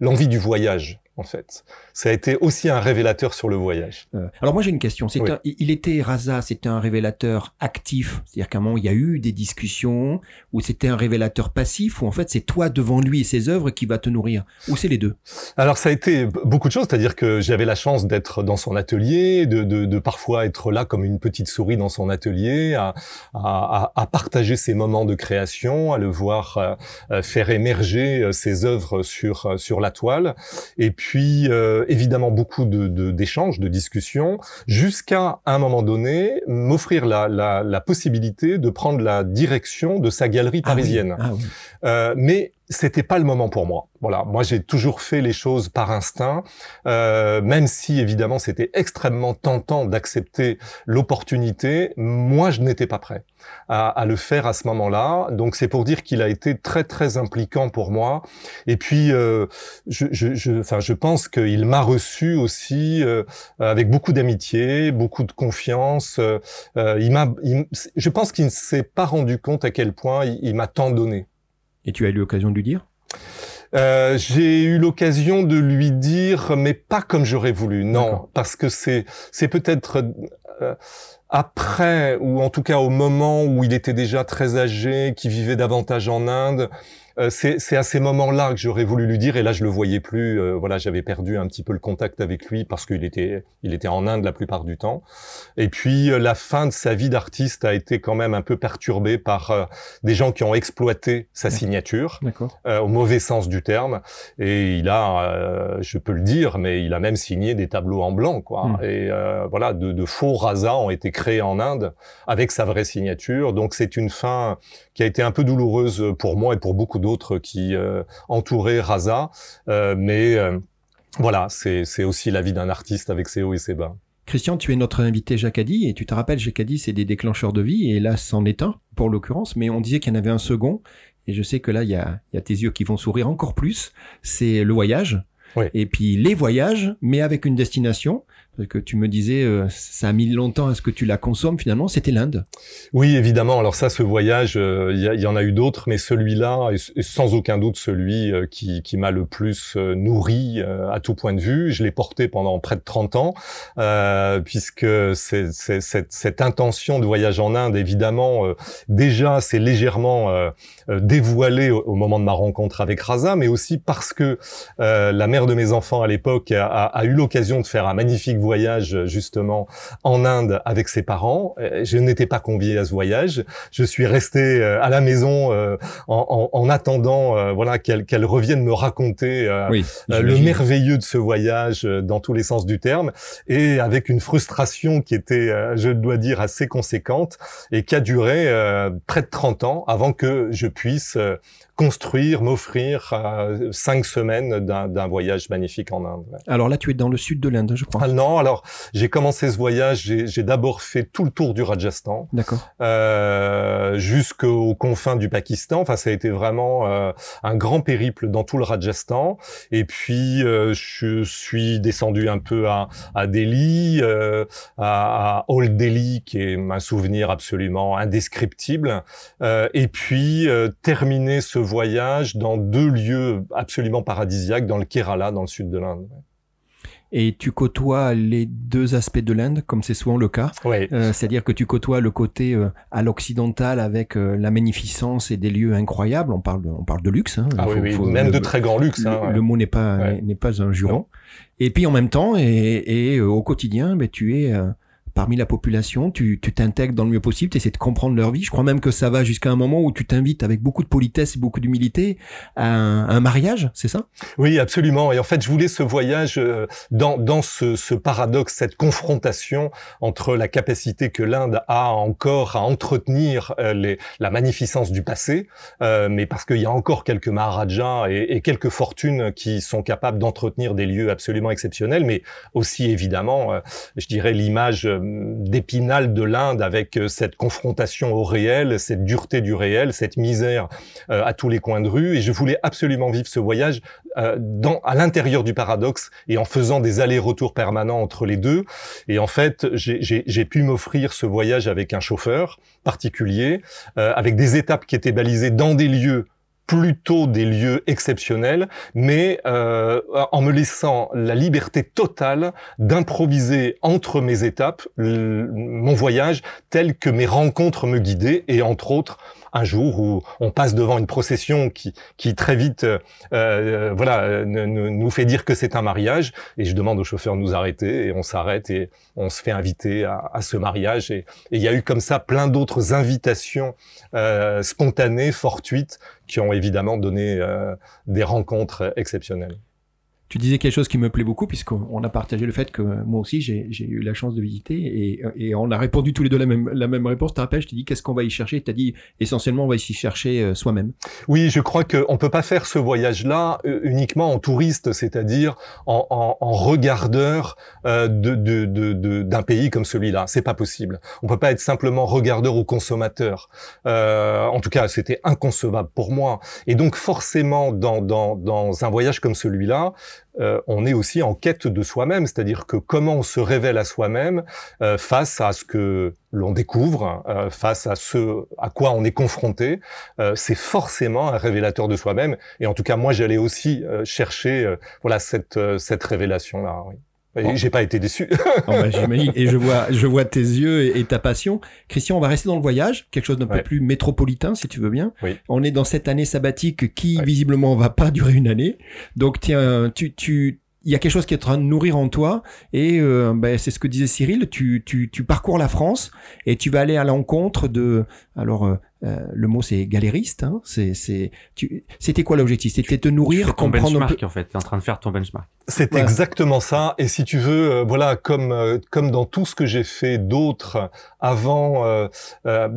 l'envie du voyage en fait. Ça a été aussi un révélateur sur le voyage. Euh, alors moi j'ai une question. C'est il était Raza, c'était un révélateur actif, c'est-à-dire qu'à un moment il y a eu des discussions, ou c'était un révélateur passif, ou en fait c'est toi devant lui et ses œuvres qui va te nourrir, ou c'est les deux? Alors ça a été beaucoup de choses, c'est-à-dire que j'avais la chance d'être dans son atelier, de, de, de, parfois être là comme une petite souris dans son atelier, à, à, à partager ses moments de création, à le voir euh, euh, faire émerger ses œuvres sur sur la toile, et puis puis euh, évidemment beaucoup de d'échanges, de, discussions, jusqu'à un moment donné m'offrir la, la, la, possibilité de prendre la direction de sa galerie ah parisienne. Ah euh, mais c'était pas le moment pour moi. Voilà, moi j'ai toujours fait les choses par instinct, euh, même si évidemment c'était extrêmement tentant d'accepter l'opportunité. Moi, je n'étais pas prêt à, à, le faire à ce moment-là. Donc c'est pour dire qu'il a été très très impliquant pour moi. Et puis, euh, je, je, je, je pense qu'il m'a reçu aussi euh, avec beaucoup d'amitié, beaucoup de confiance. Euh, il m'a, je pense qu'il ne s'est pas rendu compte à quel point il m'a tant donné. Et tu as eu l'occasion de lui dire? Euh, j'ai eu l'occasion de lui dire, mais pas comme j'aurais voulu, non, parce que c'est c'est peut-être euh, après ou en tout cas au moment où il était déjà très âgé, qui vivait davantage en Inde, euh, c'est à ces moments-là que j'aurais voulu lui dire, et là je le voyais plus. Euh, voilà, j'avais perdu un petit peu le contact avec lui parce qu'il était, il était en Inde la plupart du temps. Et puis euh, la fin de sa vie d'artiste a été quand même un peu perturbée par des gens qui ont exploité sa signature, au mauvais sens du terme. Et il a, je peux le dire, mais il a même signé des tableaux en blanc, quoi. Hmm. Et voilà, de, de faux rasas ont été créés en Inde avec sa vraie signature. Donc c'est une fin qui a été un peu douloureuse pour moi et pour beaucoup d'autres qui euh, entouraient Raza. Euh, mais euh, voilà, c'est aussi la vie d'un artiste avec ses hauts et ses bas. Christian, tu es notre invité Jacadi, et tu te rappelles, Jacadi, c'est des déclencheurs de vie, et là, c'en est un, pour l'occurrence, mais on disait qu'il y en avait un second, et je sais que là, il y a, y a tes yeux qui vont sourire encore plus, c'est le voyage. Et puis les voyages, mais avec une destination que tu me disais, euh, ça a mis longtemps à ce que tu la consommes finalement, c'était l'Inde. Oui, évidemment. Alors ça, ce voyage, euh, il y, en a eu d'autres, mais celui-là est, sans aucun doute celui euh, qui, qui m'a le plus nourri à tout point de vue. Je l'ai porté pendant près de 30 ans, puisque c'est, cette, cette, intention de voyage en Inde, évidemment, déjà, c'est légèrement dévoilé au, moment de ma rencontre avec Raza, mais aussi parce que la mère de mes enfants à l'époque a, a, a eu l'occasion de faire un magnifique voyage voyage justement en Inde avec ses parents. Euh, je n'étais pas convié à ce voyage. Je suis resté euh, à la maison euh, en, en, attendant, voilà, qu'elle qu'elle revienne me raconter le merveilleux de ce voyage dans tous les sens du terme, et avec une frustration qui était, je dois dire, assez conséquente et qui a duré près de 30 ans avant que je puisse construire, m'offrir euh, cinq semaines d'un voyage magnifique en Inde. Alors là, tu es dans le sud de l'Inde, je crois. Ah non, alors j'ai commencé ce voyage, j'ai d'abord fait tout le tour du Rajasthan. D'accord. Euh, Jusqu'aux confins du Pakistan. Enfin, ça a été vraiment euh, un grand périple dans tout le Rajasthan. Et puis, euh, je suis descendu un peu à, à Delhi, euh, à, à, Old Delhi, qui est un souvenir absolument indescriptible. et puis, terminé ce voyage dans deux lieux absolument paradisiaques, dans le Kerala, dans le sud de l'Inde. Et tu côtoies les deux aspects de l'Inde, comme c'est souvent le cas. Euh, c'est-à-dire que tu côtoies le côté euh, à l'occidental avec euh, la magnificence et des lieux incroyables. On parle, de, on parle de luxe. Hein. Ah oui, même de très grand luxe. Le, hein, le mot n'est pas n'est pas un juron. Et puis en même temps, et, et au quotidien, ben, tu es parmi la population, tu t'intègres dans le mieux possible, tu essaies de comprendre leur vie. Je crois même que ça va jusqu'à un moment où tu t'invites avec beaucoup de politesse et beaucoup d'humilité à, un, mariage, c'est ça? Oui, absolument. Et en fait, je voulais ce voyage euh, dans, ce, paradoxe, cette confrontation entre la capacité que l'Inde a encore à entretenir euh, la magnificence du passé, euh, mais parce qu'il y a encore quelques maharajas et quelques fortunes qui sont capables d'entretenir des lieux absolument exceptionnels, mais aussi évidemment, je dirais, l'image d'épinal de l'Inde avec cette confrontation au réel, cette dureté du réel, cette misère euh, à tous les coins de rue. Et je voulais absolument vivre ce voyage euh, dans, à l'intérieur du paradoxe et en faisant des allers-retours permanents entre les deux. Et en fait, j'ai pu m'offrir ce voyage avec un chauffeur particulier, euh, avec des étapes qui étaient balisées dans des lieux plutôt des lieux exceptionnels, mais euh, en me laissant la liberté totale d'improviser entre mes étapes mon voyage tel que mes rencontres me guidaient, et entre autres un jour où on passe devant une procession qui, qui très vite euh, euh voilà nous fait dire que c'est un mariage et je demande au chauffeur de nous arrêter et on s'arrête et on se fait inviter à, ce mariage et il y a eu comme ça plein d'autres invitations euh, spontanées, fortuites qui ont évidemment donné euh, des rencontres exceptionnelles. Tu disais quelque chose qui me plaît beaucoup, puisqu'on a partagé le fait que moi aussi j'ai eu la chance de visiter et, et, on a répondu tous les deux la même, la même réponse. Tu te rappelles, je t'ai dit qu'est-ce qu'on va y chercher? Tu as dit essentiellement on va y chercher euh, soi-même. Oui, je crois qu'on peut pas faire ce voyage-là euh, uniquement en touriste, c'est-à-dire en, en, en, regardeur euh, d'un de, de, de, pays comme celui-là. C'est pas possible. On peut pas être simplement regardeur ou consommateur. Euh, en tout cas, c'était inconcevable pour moi. Et donc forcément, dans, dans, dans un voyage comme celui-là, euh, on est aussi en quête de soi-même, c'est-à-dire que comment on se révèle à soi-même euh, face à ce que l'on découvre, euh, face à ce à quoi on est confronté, c'est forcément un révélateur de soi-même. Et en tout cas, moi, j'allais aussi chercher voilà cette cette révélation là. Oui. Et j'ai pas été déçu. bah, Et je vois, je vois tes yeux et, ta passion. Christian, on va rester dans le voyage, quelque chose d'un peu plus métropolitain, si tu veux bien. On est dans cette année sabbatique qui, visiblement, va pas durer une année. Donc, tiens, tu, tu, il y a quelque chose qui est en train de nourrir en toi et euh, ben, c'est ce que disait Cyril tu, tu, tu parcours la France et tu vas aller à l'encontre de alors euh, euh, le mot c'est galériste. Hein, c'est c'est c'était quoi l'objectif? C'était te nourrir, ton benchmark en fait. T'es en train de faire ton benchmark. C'est exactement ça. Et si tu veux, euh, voilà, comme euh, comme dans tout ce que j'ai fait d'autres avant, à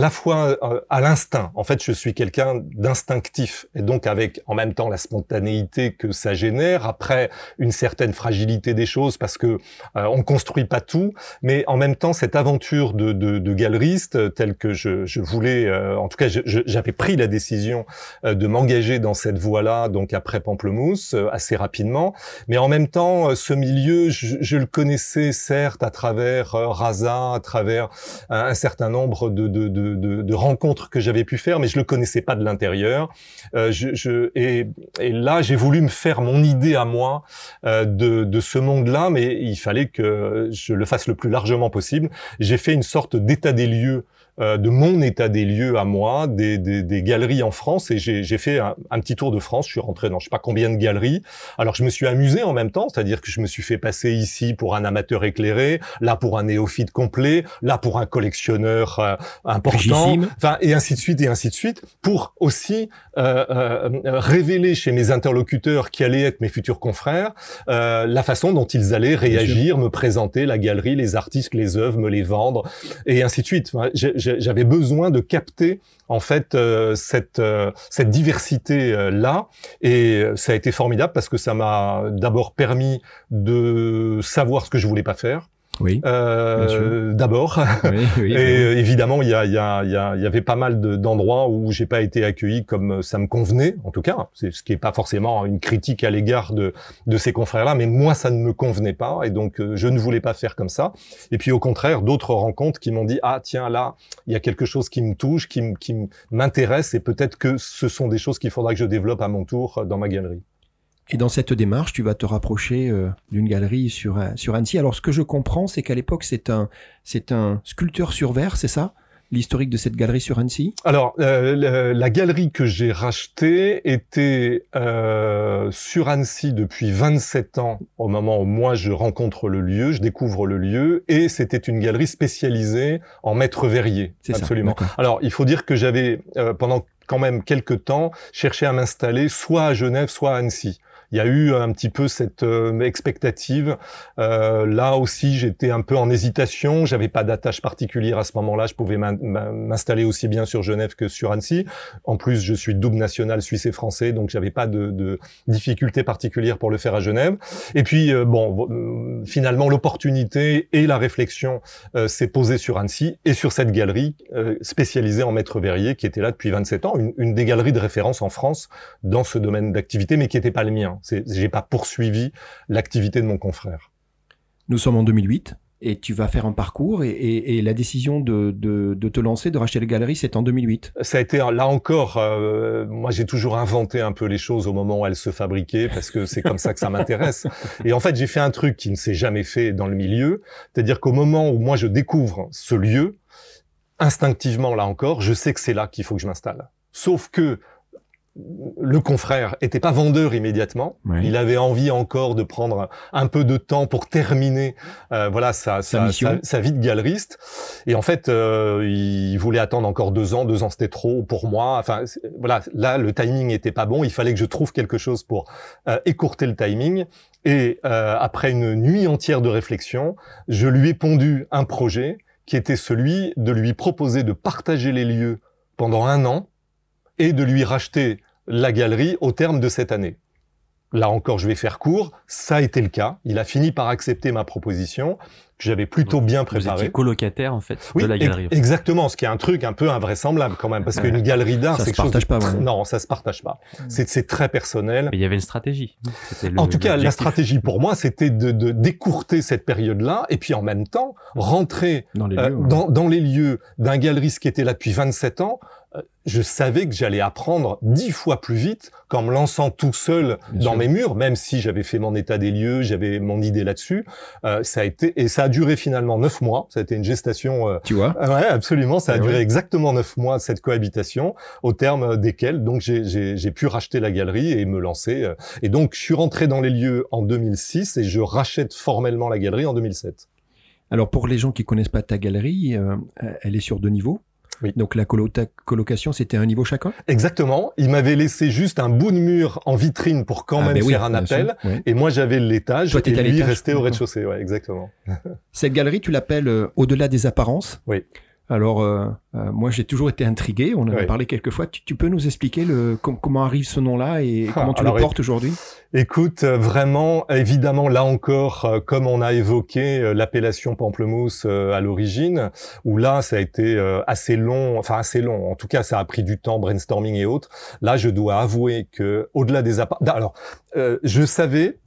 la fois à l'instinct. En fait, je suis quelqu'un d'instinctif et donc avec en même temps la spontanéité que ça génère. Après, une certaine fragilité des choses parce que on construit pas tout, mais en même temps cette aventure de, de, de galeriste telle que je, voulais, euh, en tout cas, j'avais pris la décision euh, de m'engager dans cette voie-là, donc après Pamplemousse, euh, assez rapidement. Mais en même temps, ce milieu, je, le connaissais certes à travers Raza, à travers un, certain nombre de, de, de, de rencontres que j'avais pu faire, mais je le connaissais pas de l'intérieur. je, je, et, et là, j'ai voulu me faire mon idée à moi de, de ce monde-là, mais il fallait que je le fasse le plus largement possible. J'ai fait une sorte d'état des lieux euh, de mon état des lieux à moi, des, des, des galeries en France, et j'ai fait un, un, petit tour de France. Je suis rentré dans je sais pas combien de galeries. Alors je me suis amusé en même temps, c'est-à-dire que je me suis fait passer ici pour un amateur éclairé, là pour un néophyte complet, là pour un collectionneur euh, important, enfin et ainsi de suite et ainsi de suite, pour aussi euh, euh, révéler chez mes interlocuteurs qui allaient être mes futurs confrères euh, la façon dont ils allaient réagir, me présenter la galerie, les artistes, les œuvres, me les vendre et ainsi de suite. Enfin, j'avais besoin de capter en fait euh, cette euh, cette diversité euh, là. Et ça a été formidable parce que ça m'a d'abord permis de savoir ce que je voulais pas faire oui. Euh, D'abord. et évidemment, il y, a, y, a, y, a, y avait pas mal d'endroits où j'ai pas été accueilli comme ça me convenait, en tout cas. C'est ce qui est pas forcément une critique à l'égard de, de ces confrères-là, mais moi, ça ne me convenait pas, et donc euh, je ne voulais pas faire comme ça. Et puis au contraire, d'autres rencontres qui m'ont dit ah tiens là, il y a quelque chose qui me touche, qui m'intéresse, et peut-être que ce sont des choses qu'il faudra que je développe à mon tour dans ma galerie. Et dans cette démarche, tu vas te rapprocher euh, d'une galerie sur sur Annecy. Alors ce que je comprends, c'est qu'à l'époque, c'est un c'est un sculpteur sur verre, c'est ça? L'historique de cette galerie sur Annecy? Alors, euh, la, la galerie que j'ai rachetée était euh, sur Annecy depuis 27 ans, au moment où moi je rencontre le lieu, je découvre le lieu, et c'était une galerie spécialisée en maître verrier. C'est ça, Absolument. d'accord. Alors, il faut dire que j'avais, euh, pendant quand même quelques temps, cherché à m'installer soit à Genève, soit à Annecy. Il y a eu un petit peu cette euh, expectative. Euh, là aussi, j'étais un peu en hésitation. J'avais pas d'attache particulière à ce moment-là. Je pouvais m'in- m'in- m'installer aussi bien sur Genève que sur Annecy. En plus, je suis double national suisse et français, donc j'avais pas de, de difficulté particulière pour le faire à Genève. Et puis, euh, bon, finalement, l'opportunité et la réflexion s'est posée sur Annecy et sur cette galerie spécialisée en maître verrier qui était là depuis 27 ans, une, une des galeries de référence en France dans ce domaine d'activité, mais qui n'était pas le mien. J'ai pas poursuivi l'activité de mon confrère. Nous sommes en 2008 et tu vas faire un parcours et, et- et la décision de, de, de te lancer, de racheter la galerie, c'est en 2008. Ça a été là encore, euh, moi j'ai toujours inventé un peu les choses au moment où elles se fabriquaient parce que c'est comme ça que ça m'intéresse. Et en fait j'ai fait un truc qui ne s'est jamais fait dans le milieu, c'est-à-dire qu'au moment où moi je découvre ce lieu, instinctivement là encore, je sais que c'est là qu'il faut que je m'installe. Sauf que le confrère était pas vendeur immédiatement. Il avait envie encore de prendre un peu de temps pour terminer, euh, voilà, sa, Sa sa, sa- vie de galeriste. Et en fait, euh, il voulait attendre encore deux ans. Deux ans, c'était trop pour moi. Enfin, voilà, là, le timing était pas bon. Il fallait que je trouve quelque chose pour euh, écourter le timing. Et euh, après une nuit entière de réflexion, je lui ai pondu un projet qui était celui de lui proposer de partager les lieux pendant un an et de lui racheter la galerie au terme de cette année. Là encore, je vais faire court. Ça a été le cas. Il a fini par accepter ma proposition, que j'avais plutôt bien Vous préparée. étiez colocataire en fait Oui, de la galerie. exactement. Ce qui est un truc un peu invraisemblable quand même, parce Ouais. qu'une galerie d'art, Ça c'est se quelque chose. partage pas, ouais. Non, ça se partage pas. C'est c'est très personnel. Mais il y avait une stratégie. Le- En tout cas, la stratégie pour moi, c'était de, de d'écourter cette période-là, et puis en même temps rentrer Dans les euh, lieux. ouais. dans, dans les lieux d'un galeriste qui était là depuis 27 ans, euh, je savais que j'allais apprendre dix fois plus vite qu'en me lançant tout seul Bien dans sûr. mes murs, même si j'avais fait mon état des lieux, j'avais mon idée là-dessus. Euh, ça a été et ça a duré finalement neuf mois. Ça a été une gestation. euh, Tu vois ah Ouais, absolument. Ça a Eh duré ouais. exactement neuf mois cette cohabitation, au terme desquels donc j'ai- pu racheter la galerie et me lancer. euh, Et donc je suis rentré dans les lieux en 2006 et je rachète formellement la galerie en 2007. Alors pour les gens qui connaissent pas ta galerie, euh, elle est sur deux niveaux. Oui. Donc la colocation, c'était un niveau chacun? Exactement. Il m'avait laissé juste un bout de mur en vitrine pour quand Ah, même ben oui, faire un appel. sûr. Et moi, j'avais l'étage Toi, et lui restait au rez-de-chaussée. Ouais, exactement. Cette galerie, tu l'appelles euh, au-delà des apparences? Oui. Alors, euh, euh, moi, j'ai toujours été intrigué. On en a Oui. parlé quelques fois. Tu, tu peux nous expliquer le, com- comment arrive ce nom-là et Ah, comment tu le portes aujourd'hui? Écoute, euh, vraiment, évidemment, là encore, euh, comme on a évoqué euh, l'appellation pamplemousse euh, à l'origine, où là, ça a été euh, assez long, enfin assez long. En tout cas, ça a pris du temps, brainstorming et autres. Là, je dois avouer que, au-delà des apparts, alors, euh, je savais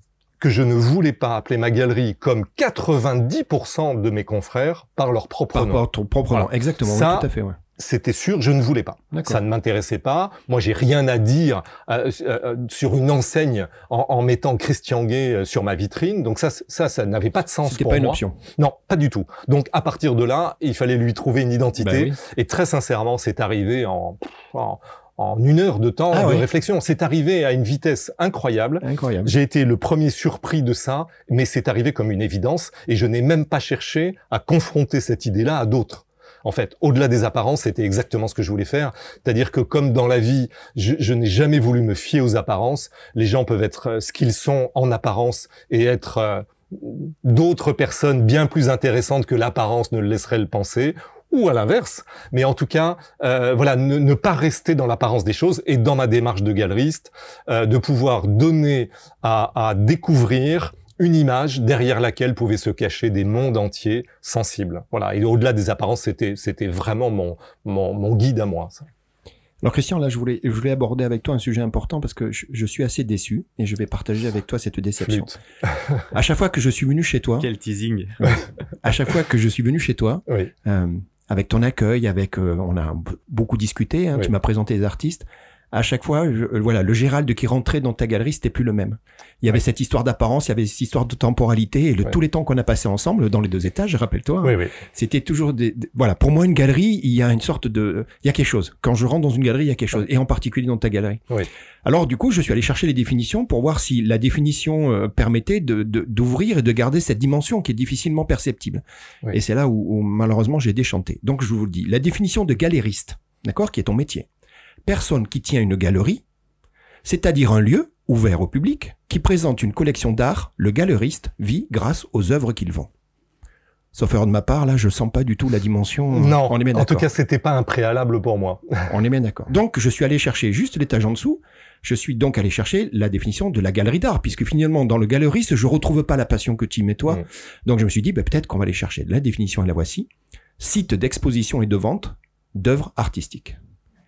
que je ne voulais pas appeler ma galerie comme 90% de mes confrères par leur propre Par nom. à ton propre Voilà. nom. Exactement, oui, Ça, tout à fait. Ouais. C'était sûr, je ne voulais pas. Ça ne m'intéressait pas. Moi, j'ai rien à dire euh, euh, sur une enseigne en, en mettant Christian Gay euh, sur ma vitrine. Donc ça, ça, ça n'avait pas de sens pour pas une moi. option. Non, pas du tout. Donc à partir de là, il fallait lui trouver une identité. Bah oui. Et très sincèrement, c'est arrivé en, en, en une heure de temps Ah de oui. réflexion. C'est arrivé à une vitesse incroyable. Incroyable. J'ai été le premier surpris de ça, mais c'est arrivé comme une évidence et je n'ai même pas cherché à confronter cette idée-là à d'autres. En fait, au-delà des apparences, c'était exactement ce que je voulais faire. C'est-à-dire que comme dans la vie, je, je n'ai jamais voulu me fier aux apparences. Les gens peuvent être euh, ce qu'ils sont en apparence et être euh, d'autres personnes bien plus intéressantes que l'apparence ne le laisserait le penser ou à l'inverse. Mais en tout cas, euh, voilà, ne, ne pas rester dans l'apparence des choses et dans ma démarche de galeriste, euh, de pouvoir donner à, à découvrir une image derrière laquelle pouvaient se cacher des mondes entiers sensibles. Voilà. Et au-delà des apparences, c'était c'était vraiment mon, mon mon guide à moi. ça. Alors Christian, là, je voulais, je voulais aborder avec toi un sujet important parce que je, je suis assez déçu et je vais partager avec toi cette déception. À chaque fois que je suis venu chez toi, Quel teasing. à chaque fois que je suis venu chez toi, Oui. euh, avec ton accueil, avec, euh, on a beaucoup discuté. hein, Oui. Tu m'as présenté les artistes. À chaque fois, je- euh, voilà, le Gérald qui rentrait dans ta galerie, c'était plus le même. Il y avait Ouais. cette histoire d'apparence, il y avait cette histoire de temporalité, et le, Ouais. tous les temps qu'on a passé ensemble dans les deux étages, rappelle-toi, Oui, oui. c'était toujours des, des- voilà. Pour moi, une galerie, il y a une sorte de, il y a quelque chose. Quand je rentre dans une galerie, il y a quelque chose, et en particulier dans ta galerie. Oui. Alors, du coup, je suis allé chercher les définitions pour voir si la définition euh, permettait de de- d'ouvrir et de garder cette dimension qui est difficilement perceptible. Oui. Et c'est là où, où, malheureusement j'ai déchanté. Donc, je vous le dis, la définition de galériste, d'accord, qui est ton métier. Personne qui tient une galerie, c'est-à-dire un lieu ouvert au public qui présente une collection d'art. Le galeriste vit grâce aux œuvres qu'il vend. Sauf erreur de ma part, là, je sens pas du tout la dimension. Non, on est bien en tout cas, c'était pas un préalable pour moi. On est bien d'accord. Donc, je suis allé chercher juste l'étage en dessous. Je suis donc allé chercher la définition de la galerie d'art, puisque finalement, dans le galeriste, je retrouve pas la passion que tu y mets toi. Mm. Donc, je me suis dit, bah, peut-être qu'on va aller chercher la définition et la voici. Site d'exposition et de vente d'œuvres artistiques.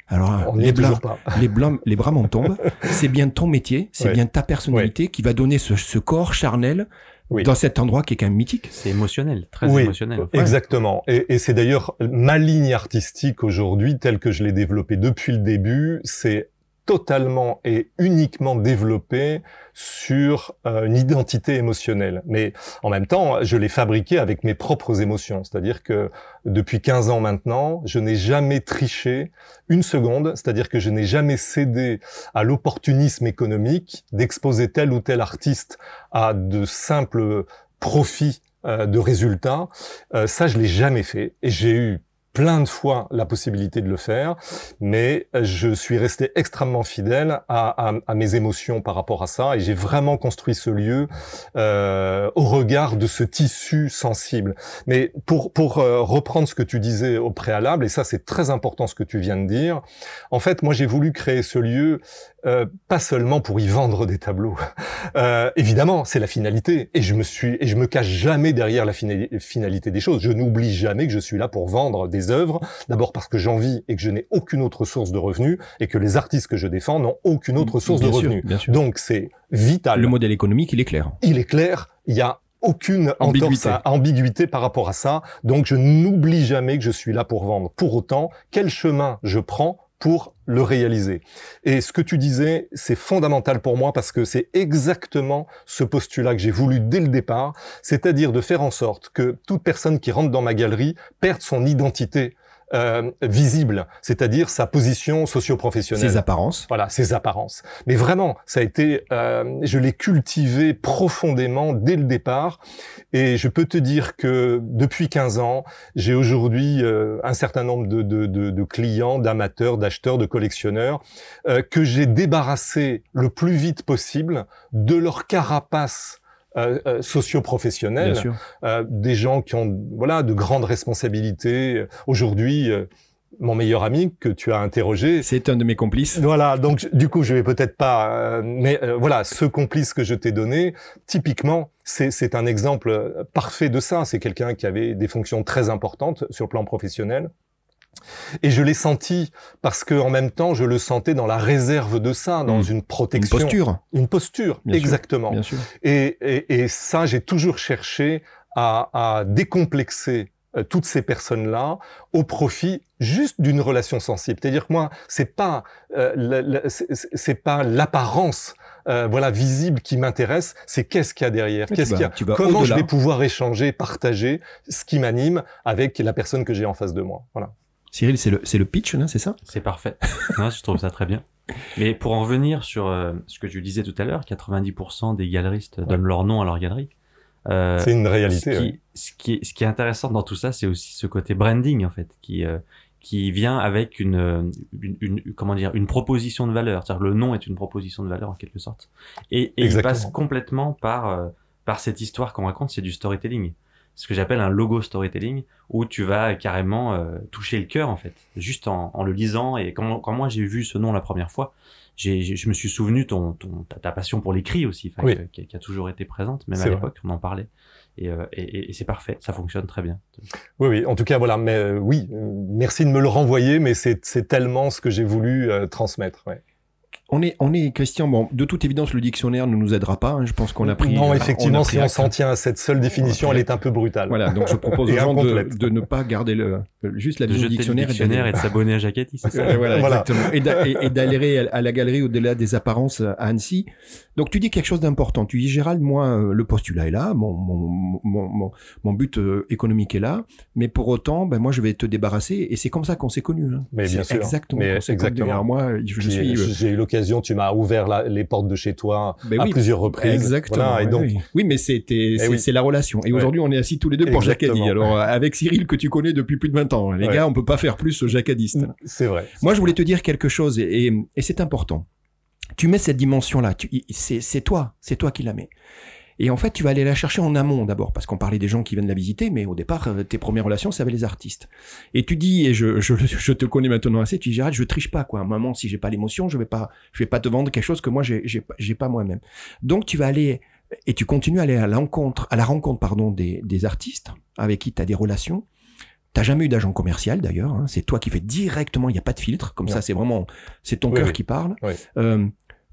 Alors, On les blancs, les, blancs, les bras m'en tombent. C'est bien ton métier, c'est Ouais. bien ta personnalité qui va donner ce, ce corps charnel Oui. dans cet endroit qui est quand même mythique. C'est émotionnel, très Oui, émotionnel. Ouais. Exactement. Et, et c'est d'ailleurs ma ligne artistique aujourd'hui, telle que je l'ai développée depuis le début, c'est totalement et uniquement développée sur euh, une identité émotionnelle. Mais en même temps, je l'ai fabriquée avec mes propres émotions. C'est-à-dire que depuis 15 ans maintenant, je n'ai jamais triché une seconde. C'est-à-dire que je n'ai jamais cédé à l'opportunisme économique d'exposer tel ou tel artiste à de simples profits euh, de résultats. Euh, ça, je l'ai jamais fait. Et j'ai eu plein de fois la possibilité de le faire, mais je suis resté extrêmement fidèle à, à, à mes émotions par rapport à ça, et j'ai vraiment construit ce lieu euh, au regard de ce tissu sensible. Mais pour, pour euh, reprendre ce que tu disais au préalable, et ça c'est très important ce que tu viens de dire, en fait, moi j'ai voulu créer ce lieu euh, pas seulement pour y vendre des tableaux. Euh, évidemment, c'est la finalité, et je me suis et je me cache jamais derrière la finali- finalité des choses. Je n'oublie jamais que je suis là pour vendre des œuvres. D'abord parce que j'en vis et que je n'ai aucune autre source de revenus, et que les artistes que je défends n'ont aucune autre source Bien de sûr, revenus. bien sûr. Donc c'est vital. Le modèle économique, il est clair. Il est clair, il y a aucune Ambiguïté. entorse à- ambiguïté par rapport à ça. Donc je n'oublie jamais que je suis là pour vendre. Pour autant, quel chemin je prends pour le réaliser. Et ce que tu disais, c'est fondamental pour moi parce que c'est exactement ce postulat que j'ai voulu dès le départ, c'est-à-dire de faire en sorte que toute personne qui rentre dans ma galerie perde son identité euh, visible, c'est-à-dire sa position socio-professionnelle. Ses apparences. Voilà, ses apparences. Mais vraiment, ça a été, euh, je l'ai cultivé profondément dès le départ. Et je peux te dire que depuis 15 ans, j'ai aujourd'hui euh, un certain nombre de, de, de, de clients, d'amateurs, d'acheteurs, de collectionneurs, euh, que j'ai débarrassé le plus vite possible de leur carapace euh, euh, sûr. euh, des gens qui ont voilà de grandes responsabilités. Aujourd'hui, euh, mon meilleur ami que tu as interrogé. C'est un de mes complices. Voilà, donc du coup, je vais peut-être pas, euh, mais euh, voilà, ce complice que je t'ai donné, typiquement, c'est c'est un exemple parfait de ça. C'est quelqu'un qui avait des fonctions très importantes sur le plan professionnel. Et je l'ai senti parce que en même temps, je le sentais dans la réserve de ça, dans Mm. une Une protection, posture, une posture, Bien sûr, exactement. bien sûr. Et, et, et ça, j'ai toujours cherché à, à décomplexer euh, toutes ces personnes-là au profit juste d'une relation sensible. C'est-à-dire que moi, c'est pas euh, c'est- pas l'apparence euh, voilà visible qui m'intéresse, c'est qu'est-ce qu'il y a derrière, qu'est-ce qu'il y a, comment je vais pouvoir échanger, partager ce qui m'anime avec la personne que j'ai en face de moi. Voilà. Cyril, c'est le, c'est le pitch, c'est ça? C'est parfait. Ouais, je trouve ça très bien. Mais pour en revenir sur euh, ce que tu disais tout à l'heure, 90% des galeristes donnent leur nom à leur galerie. Euh, C'est une ce, réalité. qui, ouais. ce, qui est, ce qui est intéressant dans tout ça, c'est aussi ce côté branding en fait, qui euh, qui vient avec une, une, une- comment dire une proposition de valeur. C'est-à-dire le nom est une proposition de valeur en quelque sorte. Et, et il passe complètement par euh, par cette histoire qu'on raconte, c'est du storytelling. Ce que j'appelle un logo storytelling, où tu vas carrément euh, toucher le cœur en fait, juste en, en le lisant. Et quand, quand moi j'ai vu ce nom la première fois, j'ai, j'ai- je me suis souvenu ton, ton ta, ta passion pour l'écrit aussi, Oui. qui, qui a toujours été présente, même à l'époque, on en parlait. Et, euh, et, et- c'est parfait, ça fonctionne très bien. Oui, oui. En tout cas, voilà. Mais euh, oui, euh, merci de me le renvoyer, mais c'est c'est tellement ce que j'ai voulu euh, transmettre. Ouais. On est, on est, Christian, bon, de toute évidence, le dictionnaire ne nous aidera pas. hein. Je pense qu'on a pris. non, on a effectivement, pris si on s'en tient à cette seule définition, elle est un peu brutale. Voilà, donc je propose aux Et gens de, de ne pas garder le, juste la De dictionnaire, le dictionnaire et et de s'abonner à Jacati, c'est ça Euh, voilà, Voilà. exactement. Et d'a- Et, et d'aller à la galerie au-delà des apparences à Annecy. Donc tu dis quelque chose d'important. Tu dis Gérald, moi euh, le postulat est là, mon mon mon mon, mon but euh, économique est là, mais pour autant, ben moi je vais te débarrasser. Et c'est comme ça qu'on s'est connus. Hein. Mais bien C'est sûr. Exactement. Mais exactement. Alors moi, je, suis. euh, J'ai eu l'occasion, tu m'as ouvert la- les portes de chez toi ben à oui, plusieurs reprises. Exactement. Voilà, et oui, donc, oui. Oui, mais c'était c'est oui. c'est la relation. Et Ouais. aujourd'hui, on est assis tous les deux pour Exactement. Jacadi. Alors euh, avec Cyril que tu connais depuis plus de 20 ans, les Ouais. gars, on peut pas faire plus jacadiste. c'est vrai. Moi, je voulais te dire quelque chose et, et, et c'est important. Tu mets cette dimension-là, c'est toi, c'est toi qui la mets. Et en fait, tu vas aller la chercher en amont d'abord, parce qu'on parlait des gens qui viennent la visiter, mais au départ, euh, tes premières relations, c'est avec les artistes. Et tu dis, et je, je, je te connais maintenant assez, tu dis, Gérald, je triche pas, quoi. À un moment, si j'ai pas l'émotion, je vais pas, je vais pas te vendre quelque chose que moi, j'ai, j'ai, pas- j'ai pas moi-même. Donc, tu vas aller, et tu continues à aller à l'encontre, à la rencontre, pardon, des, des artistes avec qui tu as des relations. T'as jamais eu d'agent commercial d'ailleurs, hein. c'est toi qui fais directement, il n'y a pas de filtre, comme ça c'est vraiment, c'est ton cœur oui. qui parle. Euh,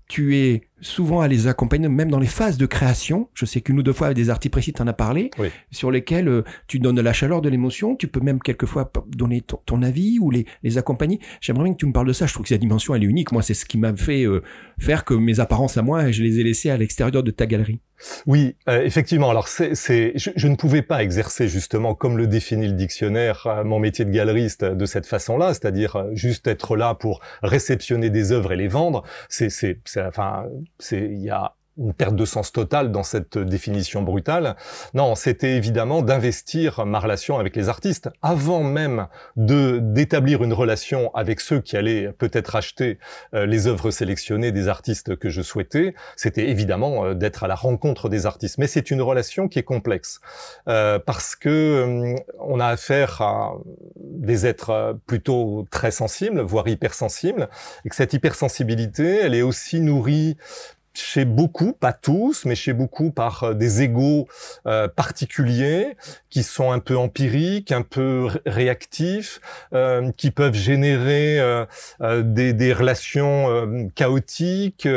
tu es souvent à les accompagner, même dans les phases de création. Je sais qu'une ou deux fois avec des artistes précis, tu en as parlé, Oui. sur lesquels euh, tu donnes de la chaleur, de l'émotion. Tu peux même quelquefois donner ton, ton avis ou les, les accompagner. J'aimerais bien que tu me parles de ça. Je trouve que cette dimension, elle est unique. Moi, c'est ce qui m'a fait euh, faire que mes apparences à moi, je les ai laissées à l'extérieur de ta galerie. Oui, euh, effectivement. Alors, c'est, c'est, je, je ne pouvais pas exercer justement, comme le définit le dictionnaire, euh, mon métier de galeriste euh, de cette façon-là, c'est-à-dire euh, juste être là pour réceptionner des œuvres et les vendre. C'est, c'est, c'est enfin, c'est, il y a une perte de sens totale dans cette définition brutale. Non, c'était évidemment d'investir ma relation avec les artistes avant même de d'établir une relation avec ceux qui allaient peut-être acheter euh, les œuvres sélectionnées des artistes que je souhaitais. C'était évidemment euh, d'être à la rencontre des artistes, mais c'est une relation qui est complexe euh, parce que euh, on a affaire à des êtres plutôt très sensibles, voire hypersensibles, et que cette hypersensibilité, elle est aussi nourrie chez beaucoup, pas tous, mais chez beaucoup par euh, des égaux euh, particuliers qui sont un peu empiriques, un peu ré- réactifs, euh, qui peuvent générer euh, euh, des, des relations euh, chaotiques.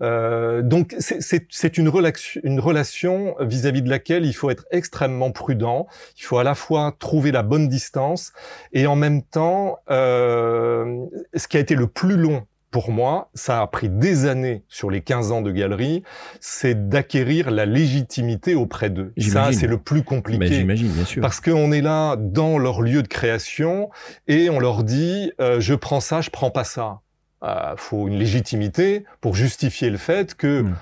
donc c'est- une, relation- une relation vis-à-vis de laquelle il faut être extrêmement prudent. Il faut à la fois trouver la bonne distance et en même temps, ce qui a été le plus long pour moi, ça a pris des années sur les 15 ans de galerie, c'est d'acquérir la légitimité auprès d'eux. Ça, c'est le plus compliqué. j'imagine, bien sûr. Parce qu'on est là dans leur lieu de création et on leur dit euh, je prends ça, je prends pas ça. Euh, faut une légitimité pour justifier le fait que Mm.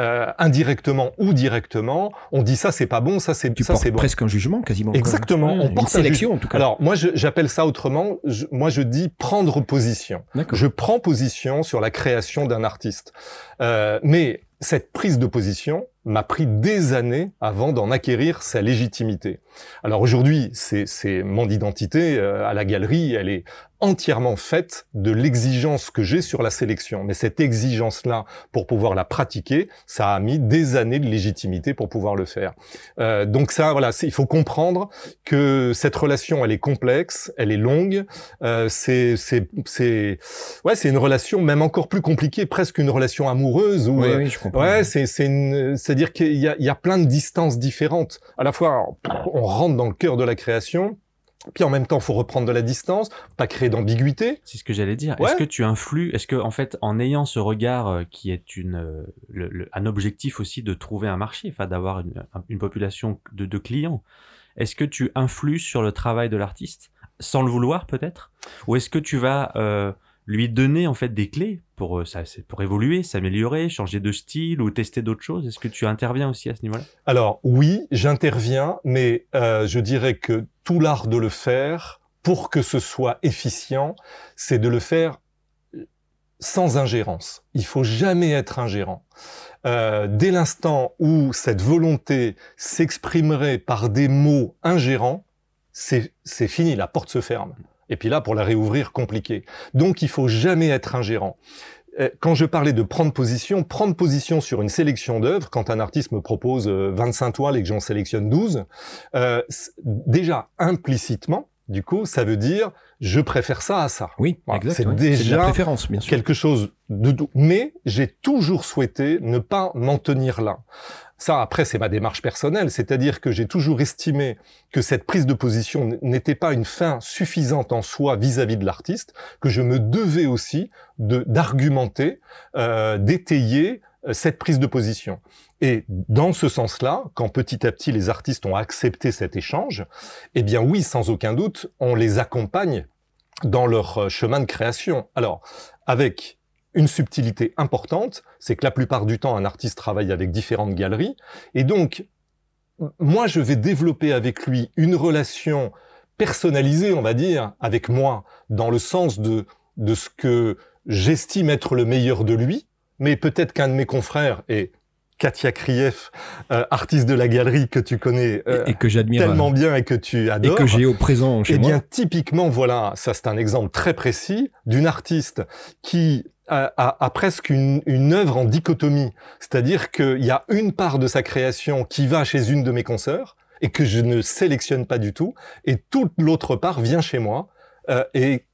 Euh, indirectement ou directement, on dit ça c'est pas bon, ça c'est ça c'est bon. presque un jugement quasiment. Exactement, on une porte un sélection en tout cas. Alors moi j'appelle ça autrement. Je- moi je dis prendre position. Je prends position sur la création d'un artiste. Euh, mais cette prise de position m'a pris des années avant d'en acquérir sa légitimité. Alors aujourd'hui, c'est mon identité euh, à la galerie, elle est entièrement faite de l'exigence que j'ai sur la sélection. Mais cette exigence-là, pour pouvoir la pratiquer, ça a mis des années de légitimité pour pouvoir le faire. Euh, donc ça, voilà, il faut comprendre que cette relation, elle est complexe, elle est longue. Euh, c'est c'est c'est ouais, c'est une relation même encore plus compliquée, presque une relation amoureuse où Oui, euh, oui, je comprends. Ouais, c'est c'est une- c'est-à-dire qu'il y a il y a plein de distances différentes. À la fois, on rentre dans le cœur de la création, puis en même temps, faut reprendre de la distance, pas créer d'ambiguïté. C'est ce que j'allais dire. Ouais. Est-ce que tu influes Est-ce que en fait, en ayant ce regard euh, qui est une euh, le- le- un objectif aussi de trouver un marché, enfin d'avoir une, un- une population de, de clients, est-ce que tu influes sur le travail de l'artiste sans le vouloir peut-être, ou est-ce que tu vas euh, lui donner en fait des clés pour euh, ça, pour évoluer, s'améliorer, changer de style ou tester d'autres choses? Est-ce que tu interviens aussi à ce niveau-là? Alors oui, j'interviens, mais euh, je dirais que tout l'art de le faire, pour que ce soit efficient, c'est de le faire sans ingérence. Il faut jamais être ingérant. Euh, dès l'instant où cette volonté s'exprimerait par des mots ingérants, c'est fini, la porte se ferme. Et puis là, pour la réouvrir, compliqué. Donc, il faut jamais être ingérant. Euh, Quand je parlais de prendre position, prendre position sur une sélection d'œuvres, quand un artiste me propose euh, 25 toiles et que j'en sélectionne 12, euh, déjà implicitement, Du coup, ça veut dire je préfère ça à ça. Oui, Voilà, c'est ouais. déjà la préférence, bien sûr. quelque chose de doux. Mais j'ai toujours souhaité ne pas m'en tenir là. Ça, après, c'est ma démarche personnelle, c'est-à-dire que j'ai toujours estimé que cette prise de position n'était pas une fin suffisante en soi vis-à-vis de l'artiste, que je me devais aussi d'argumenter, euh, d'étayer euh, cette prise de position. Et dans ce sens-là, quand petit à petit les artistes ont accepté cet échange, eh bien oui, sans aucun doute, on les accompagne dans leur euh, chemin de création. Alors, avec une subtilité importante, c'est que la plupart du temps, un artiste travaille avec différentes galeries, et donc, moi, je vais développer avec lui une relation personnalisée, on va dire, avec moi, dans le sens de, de ce que j'estime être le meilleur de lui, mais peut-être qu'un de mes confrères, et Katia Krief, euh, artiste de la galerie que tu connais euh, et, et que j'admire. tellement euh, bien et que tu et adores, que j'ai au présent chez eh moi. bien, typiquement, voilà, ça c'est un exemple très précis d'une artiste qui a, a- a presque une, une œuvre en dichotomie. C'est-à-dire qu'il y a une part de sa création qui va chez une de mes consoeurs et que je ne sélectionne pas du tout, et toute l'autre part vient chez moi. euh, et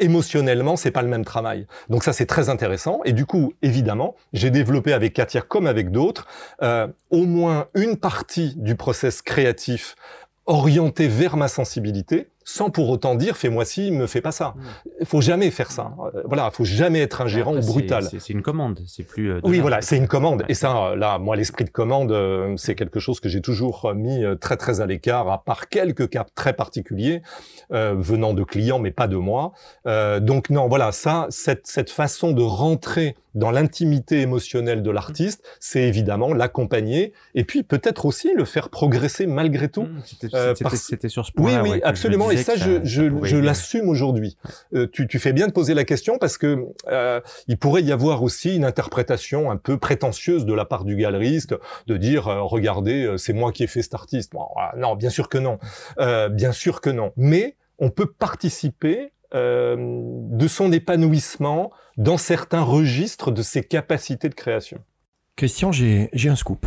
émotionnellement, c'est pas le même travail. Donc ça, c'est très intéressant. Et du coup, évidemment, j'ai développé avec Katia, comme avec d'autres, euh, au moins une partie du process créatif orienté vers ma sensibilité, sans pour autant dire fais-moi ci, me fais pas ça. Il faut jamais faire ça. Euh, Voilà, faut jamais être un gérant Après, ou brutal. c'est- une commande, c'est plus. euh, Oui, voilà, c'est une commande. Ouais. Et ça, euh, là, moi, l'esprit de commande, euh, c'est quelque chose que j'ai toujours euh, mis très, très à l'écart, à part quelques cas très particuliers euh, venant de clients, mais pas de moi. Euh, donc non, voilà, ça, cette, cette façon de rentrer dans l'intimité émotionnelle de l'artiste, c'est évidemment l'accompagner et puis peut-être aussi le faire progresser malgré tout. Mmh, C'était Euh, sur ce Oui, point-là. oui, ouais, je absolument. Et disais ça, je, l'assume aujourd'hui. Euh, tu, tu fais bien de poser la question parce que euh, il pourrait y avoir aussi une interprétation un peu prétentieuse de la part du galeriste de dire euh, regardez, c'est moi qui ai fait cet artiste. Bon, voilà. non, bien sûr que non. Euh, bien sûr que non. Mais on peut participer euh, de son épanouissement dans certains registres de ses capacités de création. Christian, j'ai un scoop.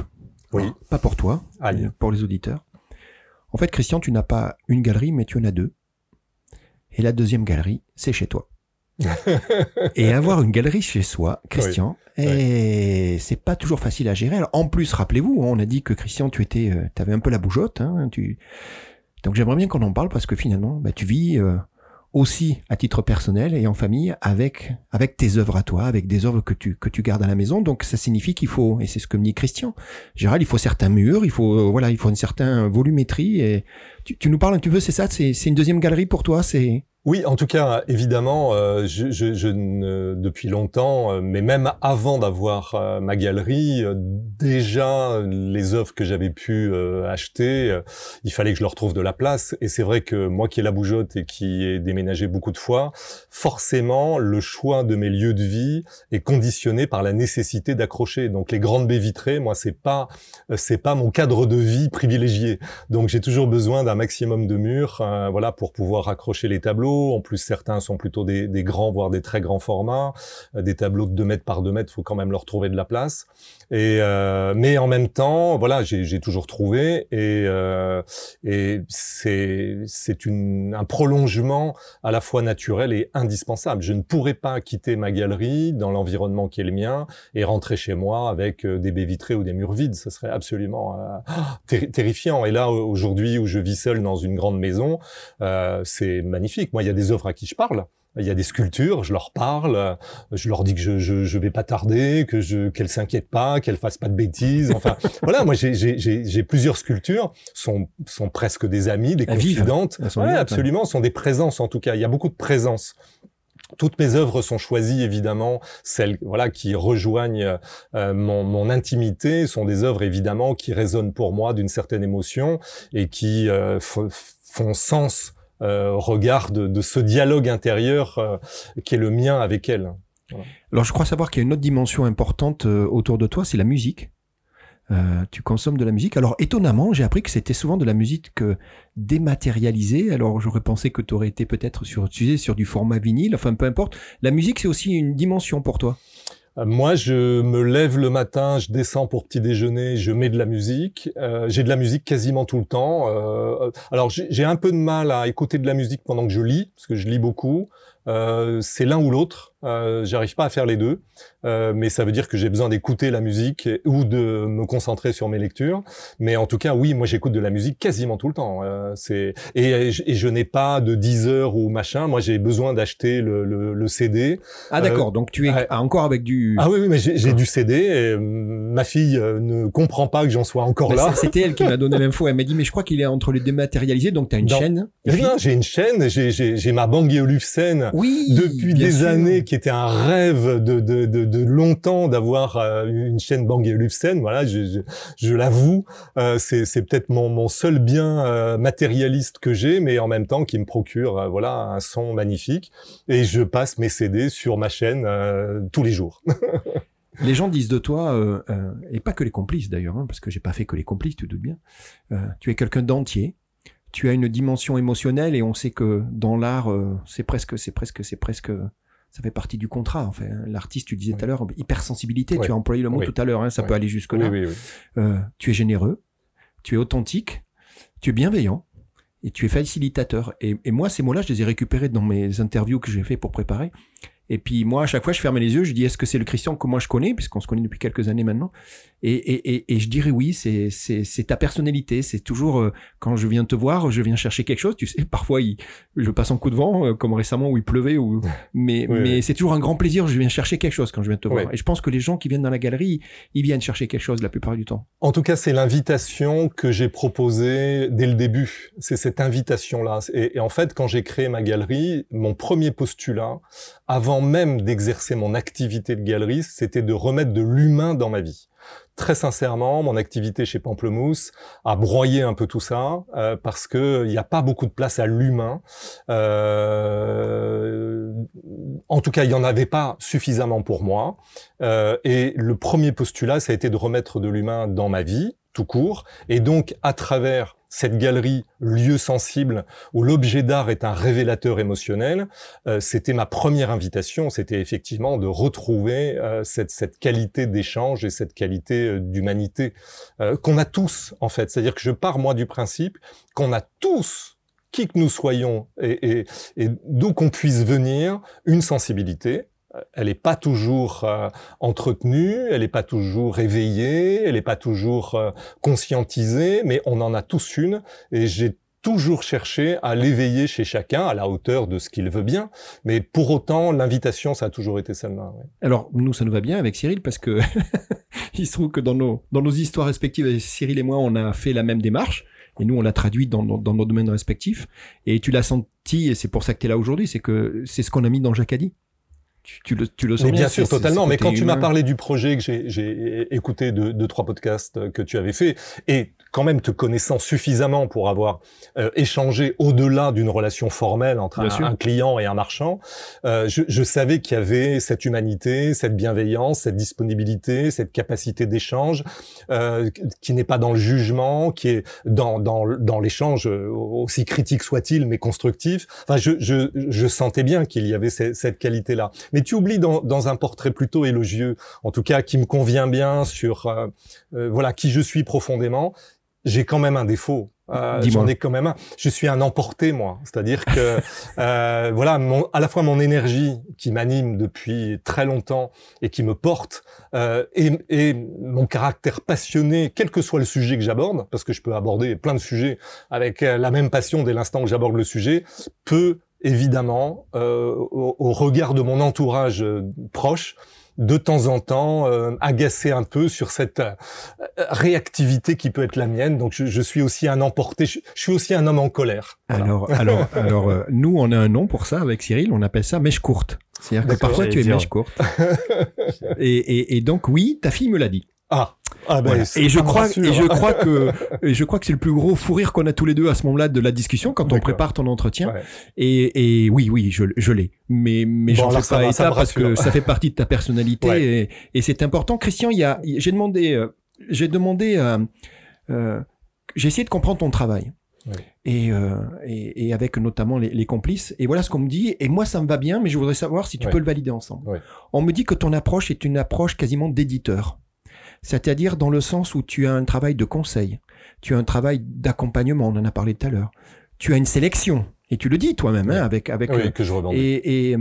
Oui. Alors, Pas pour toi, pour les auditeurs. En fait, Christian, tu n'as pas une galerie, mais tu en as deux. Et la deuxième galerie, c'est chez toi. et avoir une galerie chez soi, Christian, et c'est pas toujours facile à gérer. Alors, en plus, rappelez-vous, on a dit que Christian, tu étais, euh, avais un peu la bougeotte. Hein, tu... Donc j'aimerais bien qu'on en parle parce que finalement, bah, tu vis euh, aussi à titre personnel et en famille avec avec tes œuvres à toi, avec des œuvres que tu que tu gardes à la maison. Donc ça signifie qu'il faut, et c'est ce que me dit Christian, Gérald, il faut certains murs, il faut voilà, il faut une certaine volumétrie. Et tu, tu nous parles un petit peu, c'est ça, c'est c'est une deuxième galerie pour toi, c'est Oui, en tout cas, évidemment, euh, je, je, je ne- depuis longtemps, euh, mais même avant d'avoir euh, ma galerie, euh, déjà les œuvres que j'avais pu euh, acheter, euh, il fallait que je leur trouve de la place. Et c'est vrai que moi qui ai la bougeotte et qui ai déménagé beaucoup de fois, forcément, le choix de mes lieux de vie est conditionné par la nécessité d'accrocher. Donc les grandes baies vitrées, moi, c'est pas, c'est pas mon cadre de vie privilégié. Donc j'ai toujours besoin d'un maximum de murs, voilà, pour pouvoir accrocher les tableaux. En plus, certains sont plutôt des, des grands, voire des très grands formats. Euh, des tableaux de 2 mètres par 2 mètres, faut quand même leur trouver de la place. Et euh, mais en même temps, voilà, j'ai toujours trouvé et euh, et c'est un prolongement à la fois naturel et indispensable. Je ne pourrais pas quitter ma galerie dans l'environnement qui est le mien et rentrer chez moi avec euh, des baies vitrées ou des murs vides. Ce serait absolument euh, terri- terrifiant. Et là, aujourd'hui, où je vis seul dans une grande maison, euh, c'est magnifique. Il y a des œuvres à qui je parle. Il y a des sculptures, je leur parle, je leur dis que je, je, je vais pas tarder, que je qu'elles s'inquiètent pas, qu'elles fassent pas de bêtises. Enfin, voilà, moi j'ai j'ai j'ai j'ai plusieurs sculptures, sont sont presque des amies, des Elles confidentes. Elles sont Ouais, vivantes, absolument, sont des présences en tout cas. Il y a beaucoup de présences. Toutes mes œuvres sont choisies évidemment, celles voilà qui rejoignent euh, mon, mon intimité sont des œuvres évidemment qui résonnent pour moi d'une certaine émotion et qui euh, f- font sens regard de, ce dialogue intérieur euh, qui est le mien avec elle. Alors je crois savoir qu'il y a une autre dimension importante euh, autour de toi, c'est la musique. Euh, tu consommes de la musique. Alors étonnamment, j'ai appris que c'était souvent de la musique euh, dématérialisée. Alors j'aurais pensé que tu aurais été peut-être sur, sur du format vinyle. Enfin peu importe. La musique c'est aussi une dimension pour toi. Euh, moi, je me lève le matin, je descends pour petit déjeuner, je mets de la musique. Euh, j'ai de la musique quasiment tout le temps. Euh, alors, j'ai un peu de mal à écouter de la musique pendant que je lis, parce que je lis beaucoup. Euh, c'est l'un ou l'autre. Euh, J'arrive pas à faire les deux, euh, mais ça veut dire que j'ai besoin d'écouter la musique ou de me concentrer sur mes lectures. Mais en tout cas, oui, moi j'écoute de la musique quasiment tout le temps. Euh, c'est et, et, je n'ai pas de 10 heures ou machin. Moi, j'ai besoin d'acheter le, le, le, CD. Ah d'accord. Euh, donc tu es encore avec du. Ah oui, oui, mais j'ai du CD. Et ma fille ne comprend pas que j'en sois encore là. C'était elle qui m'a donné l'info. Elle m'a dit mais je crois qu'il est entre les dématérialisés. Donc tu as une chaîne. Rien. J'ai une chaîne. J'ai ma Bang Olufsen oui, depuis des années, qui était un rêve de, de, de, de longtemps d'avoir euh, une chaîne Bang Olufsen. Voilà, je, je, je l'avoue, euh, c'est peut-être mon, mon seul bien euh, matérialiste que j'ai, mais en même temps qui me procure voilà un son magnifique. Et je passe mes CD sur ma chaîne tous les jours. les gens disent de toi, euh, euh, et pas que les complices d'ailleurs, hein, parce que j'ai pas fait que les complices, tu doutes bien. Euh, tu es quelqu'un d'entier, tu as une dimension émotionnelle et on sait que dans l'art, euh, c'est presque, c'est presque, c'est presque, ça fait partie du contrat. En fait, l'artiste, tu disais tout à l'heure, hypersensibilité. Tu as employé le mot tout à l'heure. Hein, ça peut aller jusque là. Euh, tu es généreux, tu es authentique, tu es bienveillant et tu es facilitateur. Et, et moi, ces mots-là, je les ai récupérés dans mes interviews que j'ai fait pour préparer. Et puis moi, à chaque fois, je fermais les yeux, je dis est-ce que c'est le Christian que moi je connais, puisqu'on se connaît depuis quelques années maintenant. Et, et, et, et je dirais oui, c'est ta personnalité. C'est toujours euh, quand je viens te voir, je viens chercher quelque chose. Tu sais, parfois il, je passe en coup de vent, euh, comme récemment où il pleuvait, ou mais Oui, mais oui. c'est toujours un grand plaisir. Je viens chercher quelque chose quand je viens te voir. Oui. Et je pense que les gens qui viennent dans la galerie, ils viennent chercher quelque chose la plupart du temps. En tout cas, c'est l'invitation que j'ai proposée dès le début. C'est cette invitation-là. Et, et en fait, quand j'ai créé ma galerie, mon premier postulat, avant même d'exercer mon activité de galeriste, c'était de remettre de l'humain dans ma vie. Très sincèrement, mon activité chez Pamplemousse a broyé un peu tout ça euh, parce que il n'y a pas beaucoup de place à l'humain. Euh, en tout cas, il n'y en avait pas suffisamment pour moi. Euh, et le premier postulat, ça a été de remettre de l'humain dans ma vie, tout court. Et donc, à travers cette galerie lieu sensible où l'objet d'art est un révélateur émotionnel, euh, c'était ma première invitation, c'était effectivement de retrouver euh, cette, cette qualité d'échange et cette qualité euh, d'humanité euh, qu'on a tous en fait. C'est-à-dire que je pars moi du principe qu'on a tous qui que nous soyons et, et, et d'où qu'on puisse venir, une sensibilité, elle n'est pas toujours euh, entretenue, elle n'est pas toujours éveillée, elle n'est pas toujours euh, conscientisée, mais on en a tous une et j'ai toujours cherché à l'éveiller chez chacun à la hauteur de ce qu'il veut bien. Mais pour autant, l'invitation, ça a toujours été celle-là. Alors nous, ça nous va bien avec Cyril parce que il se trouve que dans nos dans nos histoires respectives, Cyril et moi, on a fait la même démarche. Et nous, on l'a traduit dans, dans, nos domaines respectifs. Et tu l'as senti, et c'est pour ça que tu es là aujourd'hui, c'est que c'est ce qu'on a mis dans Jacadi. Tu, tu le, tu le sens Mais bien sûr, totalement. Mais quand tu m'as parlé du projet que j'ai- écouté de, de trois podcasts que tu avais fait, et quand même te connaissant suffisamment pour avoir euh, échangé au-delà d'une relation formelle entre un, client et un marchand, euh, je, je savais qu'il y avait cette humanité, cette bienveillance, cette disponibilité, cette capacité d'échange, euh, qui n'est pas dans le jugement, qui est dans, dans, dans l'échange, euh, aussi critique soit-il, mais constructif. Enfin, je, je, je sentais bien qu'il y avait ce- cette qualité-là. Mais tu oublies dans, dans un portrait plutôt élogieux, en tout cas qui me convient bien sur euh, euh, voilà qui je suis profondément, j'ai quand même un défaut. Euh. J'en ai quand même un. Je suis un emporté, moi. C'est-à-dire que euh, voilà, mon, à la fois mon énergie qui m'anime depuis très longtemps et qui me porte, euh, et, et mon caractère passionné, quel que soit le sujet que j'aborde, parce que je peux aborder plein de sujets avec euh, la même passion dès l'instant que j'aborde le sujet, peut évidemment, euh, au, au regard de mon entourage euh, proche, de temps en temps euh, agacer un peu sur cette euh, réactivité qui peut être la mienne. Donc je, je suis aussi un emporté, je, je suis aussi un homme en colère. Voilà. Alors, alors, alors, euh, nous, on a un nom pour ça avec Cyril. On appelle ça mèche courte. C'est-à-dire que parfois tu es mèche courte. et, et, et donc oui, ta fille me l'a dit. Ah, ah ben, Voilà. Et je crois, et je crois que, et je crois que c'est le plus gros fou rire qu'on a tous les deux à ce moment-là de la discussion quand on prépare ton entretien. Ouais. Et, et oui, oui, je, je l'ai. Mais, mais Bon, j'en fais ça pas va, ça parce que ça fait partie de ta personnalité Ouais. et, et c'est important. Christian, il y a, j'ai demandé, euh, j'ai demandé, euh, euh, j'ai essayé de comprendre ton travail. Et, et, et, avec notamment les, les, complices. Et voilà ce qu'on me dit. Et moi, ça me va bien, mais je voudrais savoir si tu peux le valider ensemble. On me dit que ton approche est une approche quasiment d'éditeur. C'est-à-dire dans le sens où tu as un travail de conseil, tu as un travail d'accompagnement, on en a parlé tout à l'heure, tu as une sélection, et tu le dis toi-même, hein, avec avec oui, que je et, et,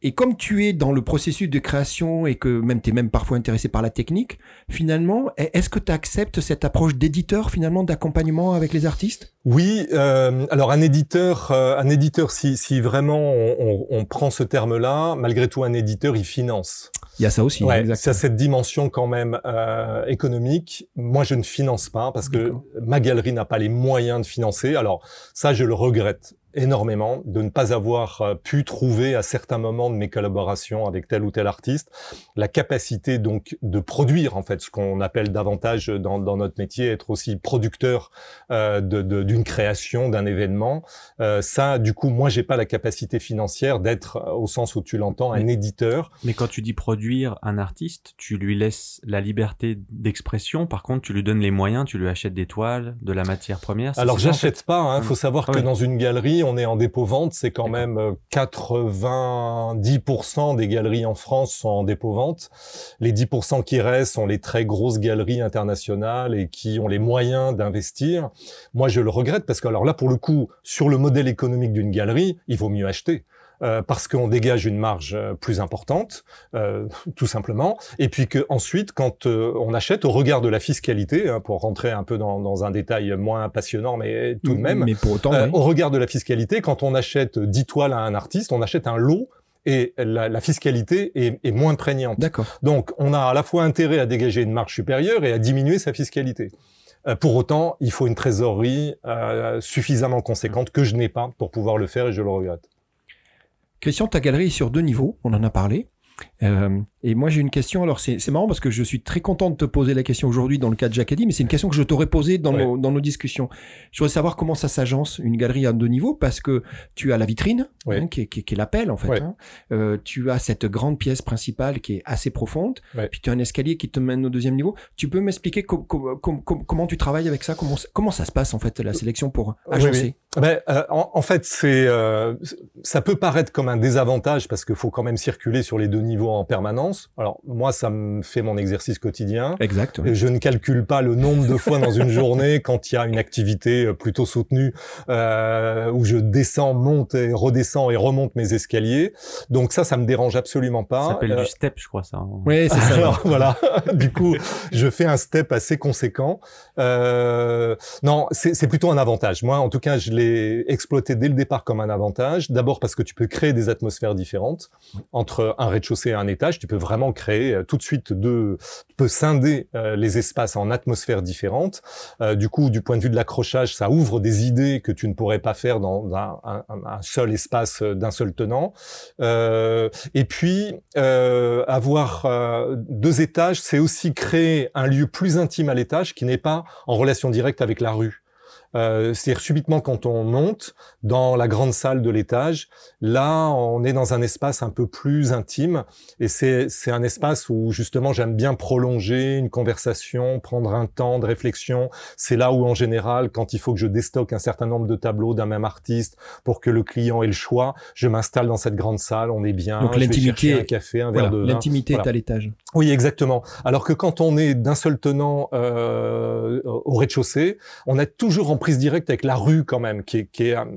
et comme tu es dans le processus de création et que même tu es même parfois intéressé par la technique, finalement, est-ce que tu acceptes cette approche d'éditeur finalement d'accompagnement avec les artistes? Oui, euh, alors un éditeur, euh, un éditeur, si, si vraiment on, on, on prend ce terme-là, malgré tout un éditeur, il finance. Il y a ça aussi. Ouais, ça cette dimension quand même euh, économique. Moi, je ne finance pas parce que ma galerie n'a pas les moyens de financer. Alors ça, je le regrette énormément de ne pas avoir euh, pu trouver à certains moments de mes collaborations avec tel ou tel artiste la capacité donc de produire en fait ce qu'on appelle davantage dans, dans, notre métier être aussi producteur euh, d'une création d'un événement. Euh, ça du coup moi j'ai pas la capacité financière d'être euh, au sens où tu l'entends un éditeur. mais quand tu dis produire un artiste tu lui laisses la liberté d'expression. Par contre tu lui donnes les moyens tu lui achètes des toiles de la matière première alors j'achète pas il hein, faut savoir ah que dans une galerie on est en dépôt-vente, c'est quand même 90% euh, des galeries en France sont en dépôt-vente. Les 10% qui restent sont les très grosses galeries internationales et qui ont les moyens d'investir. Moi, je le regrette parce que alors là, pour le coup, sur le modèle économique d'une galerie, il vaut mieux acheter. Euh, parce qu'on dégage une marge euh, plus importante, euh, tout simplement. Et puis que ensuite, quand euh, on achète, au regard de la fiscalité, hein, pour rentrer un peu dans, dans, un détail moins passionnant, mais tout de même, mais pour autant, au regard de la fiscalité, quand on achète 10 toiles à un artiste, on achète un lot et la, la fiscalité est, est, moins prégnante. D'accord. Donc, on a à la fois intérêt à dégager une marge supérieure et à diminuer sa fiscalité. pour autant, il faut une trésorerie euh, suffisamment conséquente que je n'ai pas pour pouvoir le faire et je le regrette. Christian, ta galerie est sur deux niveaux, on en a parlé. Euh, et moi j'ai une question, alors c'est marrant parce que je suis très content de te poser la question aujourd'hui dans le cas de Jacques mais c'est une question que je t'aurais posée dans, nos, dans nos discussions. Je voudrais savoir comment ça s'agence une galerie à deux niveaux parce que tu as la vitrine hein, qui, est, qui, qui est l'appel en fait. Hein. Euh, tu as cette grande pièce principale qui est assez profonde, puis tu as un escalier qui te mène au deuxième niveau. Tu peux m'expliquer comment tu travailles avec ça? Comment, comment ça se passe en fait la sélection pour agencer? Ben, euh, en, en, fait, c'est euh, ça peut paraître comme un désavantage parce qu'il faut quand même circuler sur les deux niveaux en permanence. Alors moi, ça me fait mon exercice quotidien. Exact. Je ne calcule pas le nombre de fois dans une journée quand il y a une activité euh, plutôt soutenue euh, où je descends, monte et redescends et remonte mes escaliers. Donc ça, ça me dérange absolument pas. Ça s'appelle du step, je crois ça. Oui, c'est ça. Alors voilà. du coup, je fais un step assez conséquent. Euh, non, c'est plutôt un avantage. Moi, en tout cas, je l'ai exploité dès le départ comme un avantage. D'abord parce que tu peux créer des atmosphères différentes entre un rez-de-chaussée et un étage. Tu peux vraiment créer euh, tout de suite deux, tu peux scinder euh, les espaces en atmosphères différentes. Euh, du coup, du point de vue de l'accrochage, ça ouvre des idées que tu ne pourrais pas faire dans un, un, un seul espace d'un seul tenant. et puis, avoir deux étages, c'est aussi créer un lieu plus intime à l'étage qui n'est pas en relation directe avec la rue. Euh, C'est-à-dire subitement quand on monte dans la grande salle de l'étage, là on est dans un espace un peu plus intime et c'est un espace où justement j'aime bien prolonger une conversation, prendre un temps de réflexion. C'est là où en général quand il faut que je déstocke un certain nombre de tableaux d'un même artiste pour que le client ait le choix, je m'installe dans cette grande salle, on est bien. Donc l'intimité, un café, un verre de vin. L'intimité est à l'étage. Oui, exactement. Alors que quand on est d'un seul tenant euh, au rez-de-chaussée, on a toujours en prise directe avec la rue quand même, qui est, qui est un,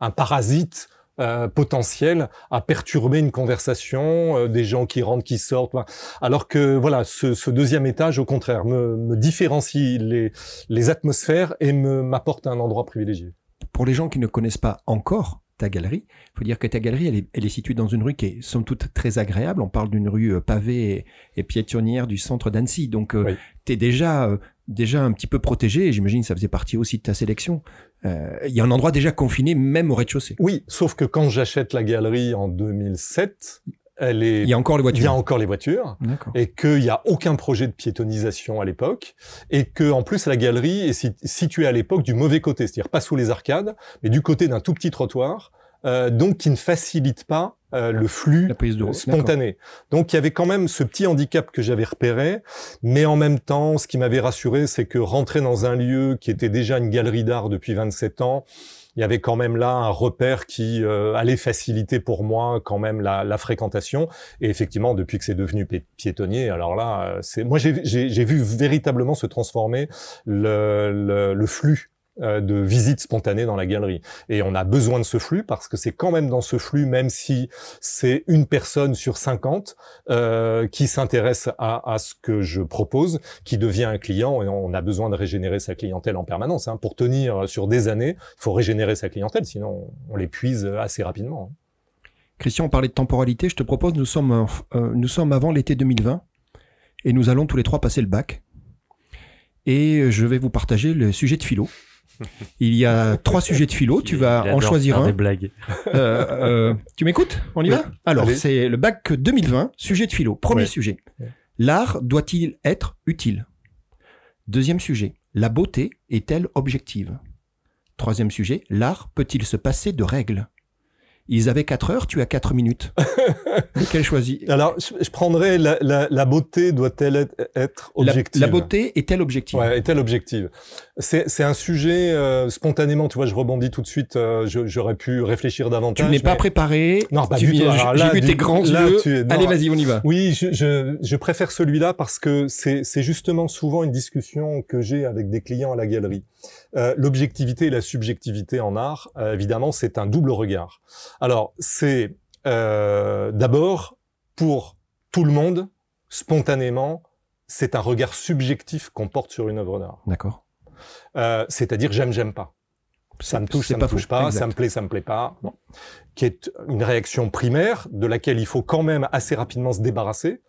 un parasite euh, potentiel à perturber une conversation, euh, des gens qui rentrent, qui sortent. Alors que voilà, ce, ce deuxième étage, au contraire, me, me différencie les, les atmosphères et me m'apporte un endroit privilégié. Pour les gens qui ne connaissent pas encore ta galerie. Il faut dire que ta galerie, elle est, elle est, située dans une rue qui est somme toute très agréable. On parle d'une rue euh, pavée et, et, piétonnière du centre d'Annecy. Donc, euh, oui. tu es déjà, déjà un petit peu protégé. J'imagine que ça faisait partie aussi de ta sélection. Il euh, y a un endroit déjà confiné, même au rez-de-chaussée. Oui, sauf que quand j'achète la galerie en 2007, elle est. Il y a encore les voitures. Il y a encore les voitures. Et qu'il n'y a aucun projet de piétonisation à l'époque. Et que, en plus, la galerie est située à l'époque du mauvais côté. C'est-à-dire pas sous les arcades, mais du côté d'un tout petit trottoir euh, donc qui ne facilite pas euh, le flux de spontané. Donc il y avait quand même ce petit handicap que j'avais repéré, mais en même temps, ce qui m'avait rassuré, c'est que rentrer dans un lieu qui était déjà une galerie d'art depuis 27 ans, il y avait quand même là un repère qui euh, allait faciliter pour moi quand même la, la, fréquentation. Et effectivement, depuis que c'est devenu pi- piétonnier, alors là, euh, c'est moi j'ai vu véritablement se transformer le, le, le flux de visites spontanées dans la galerie. Et on a besoin de ce flux parce que c'est quand même dans ce flux, même si c'est une personne sur 50 euh, qui s'intéresse à, à ce que je propose, qui devient un client, et on a besoin de régénérer sa clientèle en permanence. Hein. Pour tenir sur des années, il faut régénérer sa clientèle, sinon on l'épuise assez rapidement. hein. Christian, on parlait de temporalité. Je te propose, nous sommes, euh, nous sommes avant l'été 2020 et nous allons tous les trois passer le bac. Et je vais vous partager le sujet de philo. Il y a trois sujets de philo. Tu vas en choisir un. Des blagues. Euh, euh, tu m'écoutes? On y va? Alors, c'est le bac 2020, sujet de philo. Premier Ouais. sujet. L'art doit-il être utile? Deuxième sujet. La beauté est-elle objective? Troisième sujet. L'art peut-il se passer de règles? Ils avaient 4 heures, tu as 4 minutes. Lequel choisis? Alors, je, je prendrais la, la, la beauté doit-elle être, être la, objective? la beauté est-elle objective? Ouais, est-elle objective? C'est c'est un sujet euh, spontanément, tu vois, je rebondis tout de suite. euh, je- J'aurais pu réfléchir Tu davantage. n'es pas mais- préparé. Non, pas tu du tout. J'ai là, vu tes grands là, yeux. tu es- non. Allez, vas-y, on y va. Oui, je, je, je préfère celui-là parce que c'est c'est justement souvent une discussion que j'ai avec des clients à la galerie. Euh, L'objectivité et la subjectivité en art, euh, évidemment, c'est un double regard. Alors, c'est euh, d'abord pour tout le monde, spontanément, c'est un regard subjectif qu'on porte sur une œuvre d'art. D'accord. Euh, C'est-à-dire j'aime, j'aime pas. Ça me touche, ça me pas touche pas, Exact. ça me plaît, ça me plaît pas. Bon. Qui est une réaction primaire de laquelle il faut quand même assez rapidement se débarrasser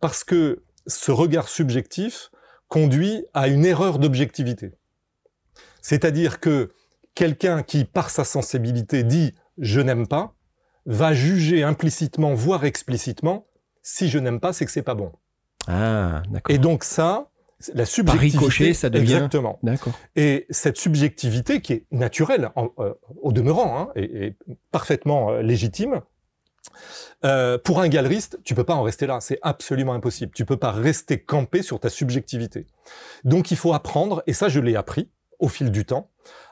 parce que ce regard subjectif conduit à une erreur d'objectivité. C'est-à-dire que quelqu'un qui, par sa sensibilité, dit je n'aime pas, va juger implicitement, voire explicitement, si je n'aime pas, c'est que c'est pas bon. Ah, d'accord. Et donc ça, la subjectivité, ricochet, ça devient- exactement. D'accord. Et cette subjectivité qui est naturelle, en- euh, au demeurant, hein, et, et parfaitement euh, légitime, euh, pour un galeriste, tu peux pas en rester là. C'est absolument impossible. Tu peux pas rester campé sur ta subjectivité. Donc il faut apprendre, et ça je l'ai appris au fil du temps,